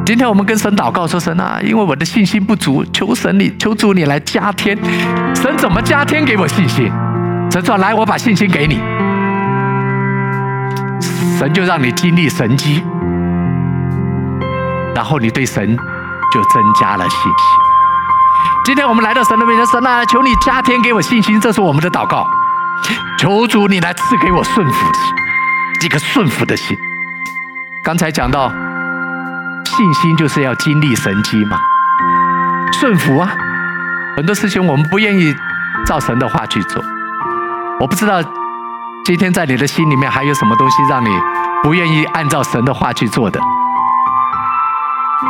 Speaker 1: 今天我们跟神祷告说：“神啊，因为我的信心不足，求神你求主你来加添。神怎么加添给我信心？神说：来，我把信心给你。神就让你经历神迹，然后你对神就增加了信心。今天我们来到神的面前，神啊，求你加添给我信心，这是我们的祷告。求主你来赐给我顺服”一个顺服的心。刚才讲到，信心就是要经历神迹嘛。顺服啊，很多事情我们不愿意照神的话去做。我不知道今天在你的心里面还有什么东西让你不愿意按照神的话去做的？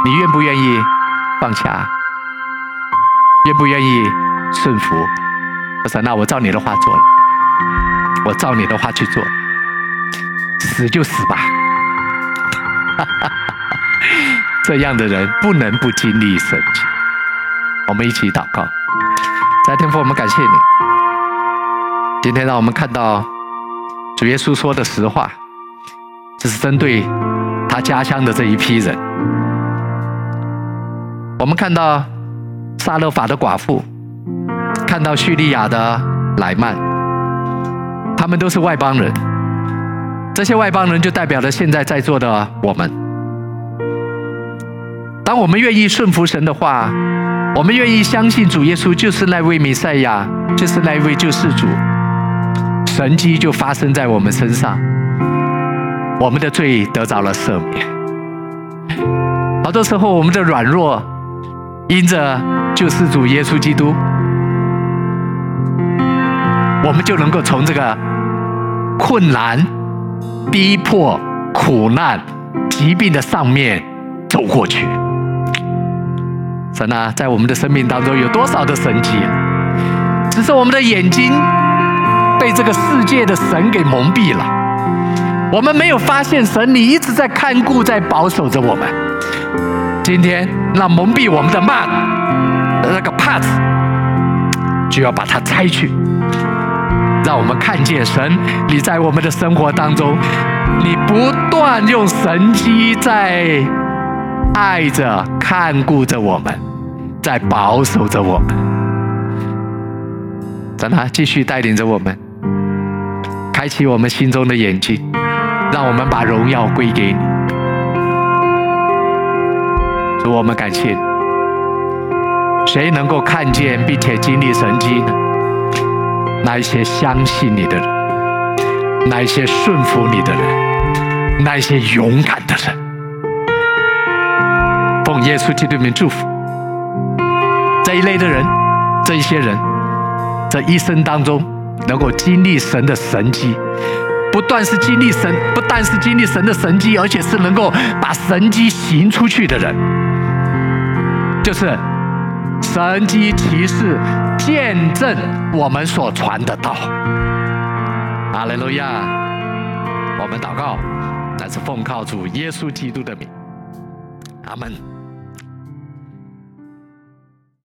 Speaker 1: 你愿不愿意放下？愿不愿意顺服？我说，那我照你的话做了，我照你的话去做。死就死吧，这样的人不能不经历神迹。我们一起祷告，在天父，我们感谢你。今天让我们看到主耶稣说的实话，这是针对他家乡的这一批人。我们看到撒勒法的寡妇，看到叙利亚的莱曼，他们都是外邦人。这些外邦人就代表了现在在座的我们。当我们愿意顺服神的话，我们愿意相信主耶稣就是那位弥赛亚，就是那位救世主，神迹就发生在我们身上，我们的罪得着了赦免。好多时候我们的软弱，因着救世主耶稣基督，我们就能够从这个困难。逼迫、苦难、疾病的上面走过去，神啊，在我们的生命当中有多少的神迹？只是我们的眼睛被这个世界的神给蒙蔽了，我们没有发现神，你一直在看顾，在保守着我们。今天，那蒙蔽我们的幔，那个帕子，就要把它拆去，让我们看见神，你在我们的生活当中，你不断用神机在爱着、看顾着我们，在保守着我们。让他继续带领着我们，开启我们心中的眼睛，让我们把荣耀归给你。主，我们感谢。谁能够看见并且经历神迹呢？那一些相信你的人，那一些顺服你的人，那一些勇敢的人。奉耶稣基督名祝福这一类的人，这一些人。这一生当中，能够经历神的神迹，不断是经历神，不但是经历神的神迹，而且是能够把神迹行出去的人，就是神迹骑士见证我们所传的道。哈利路亚！我们祷告，乃是奉靠主耶稣基督的名，阿门。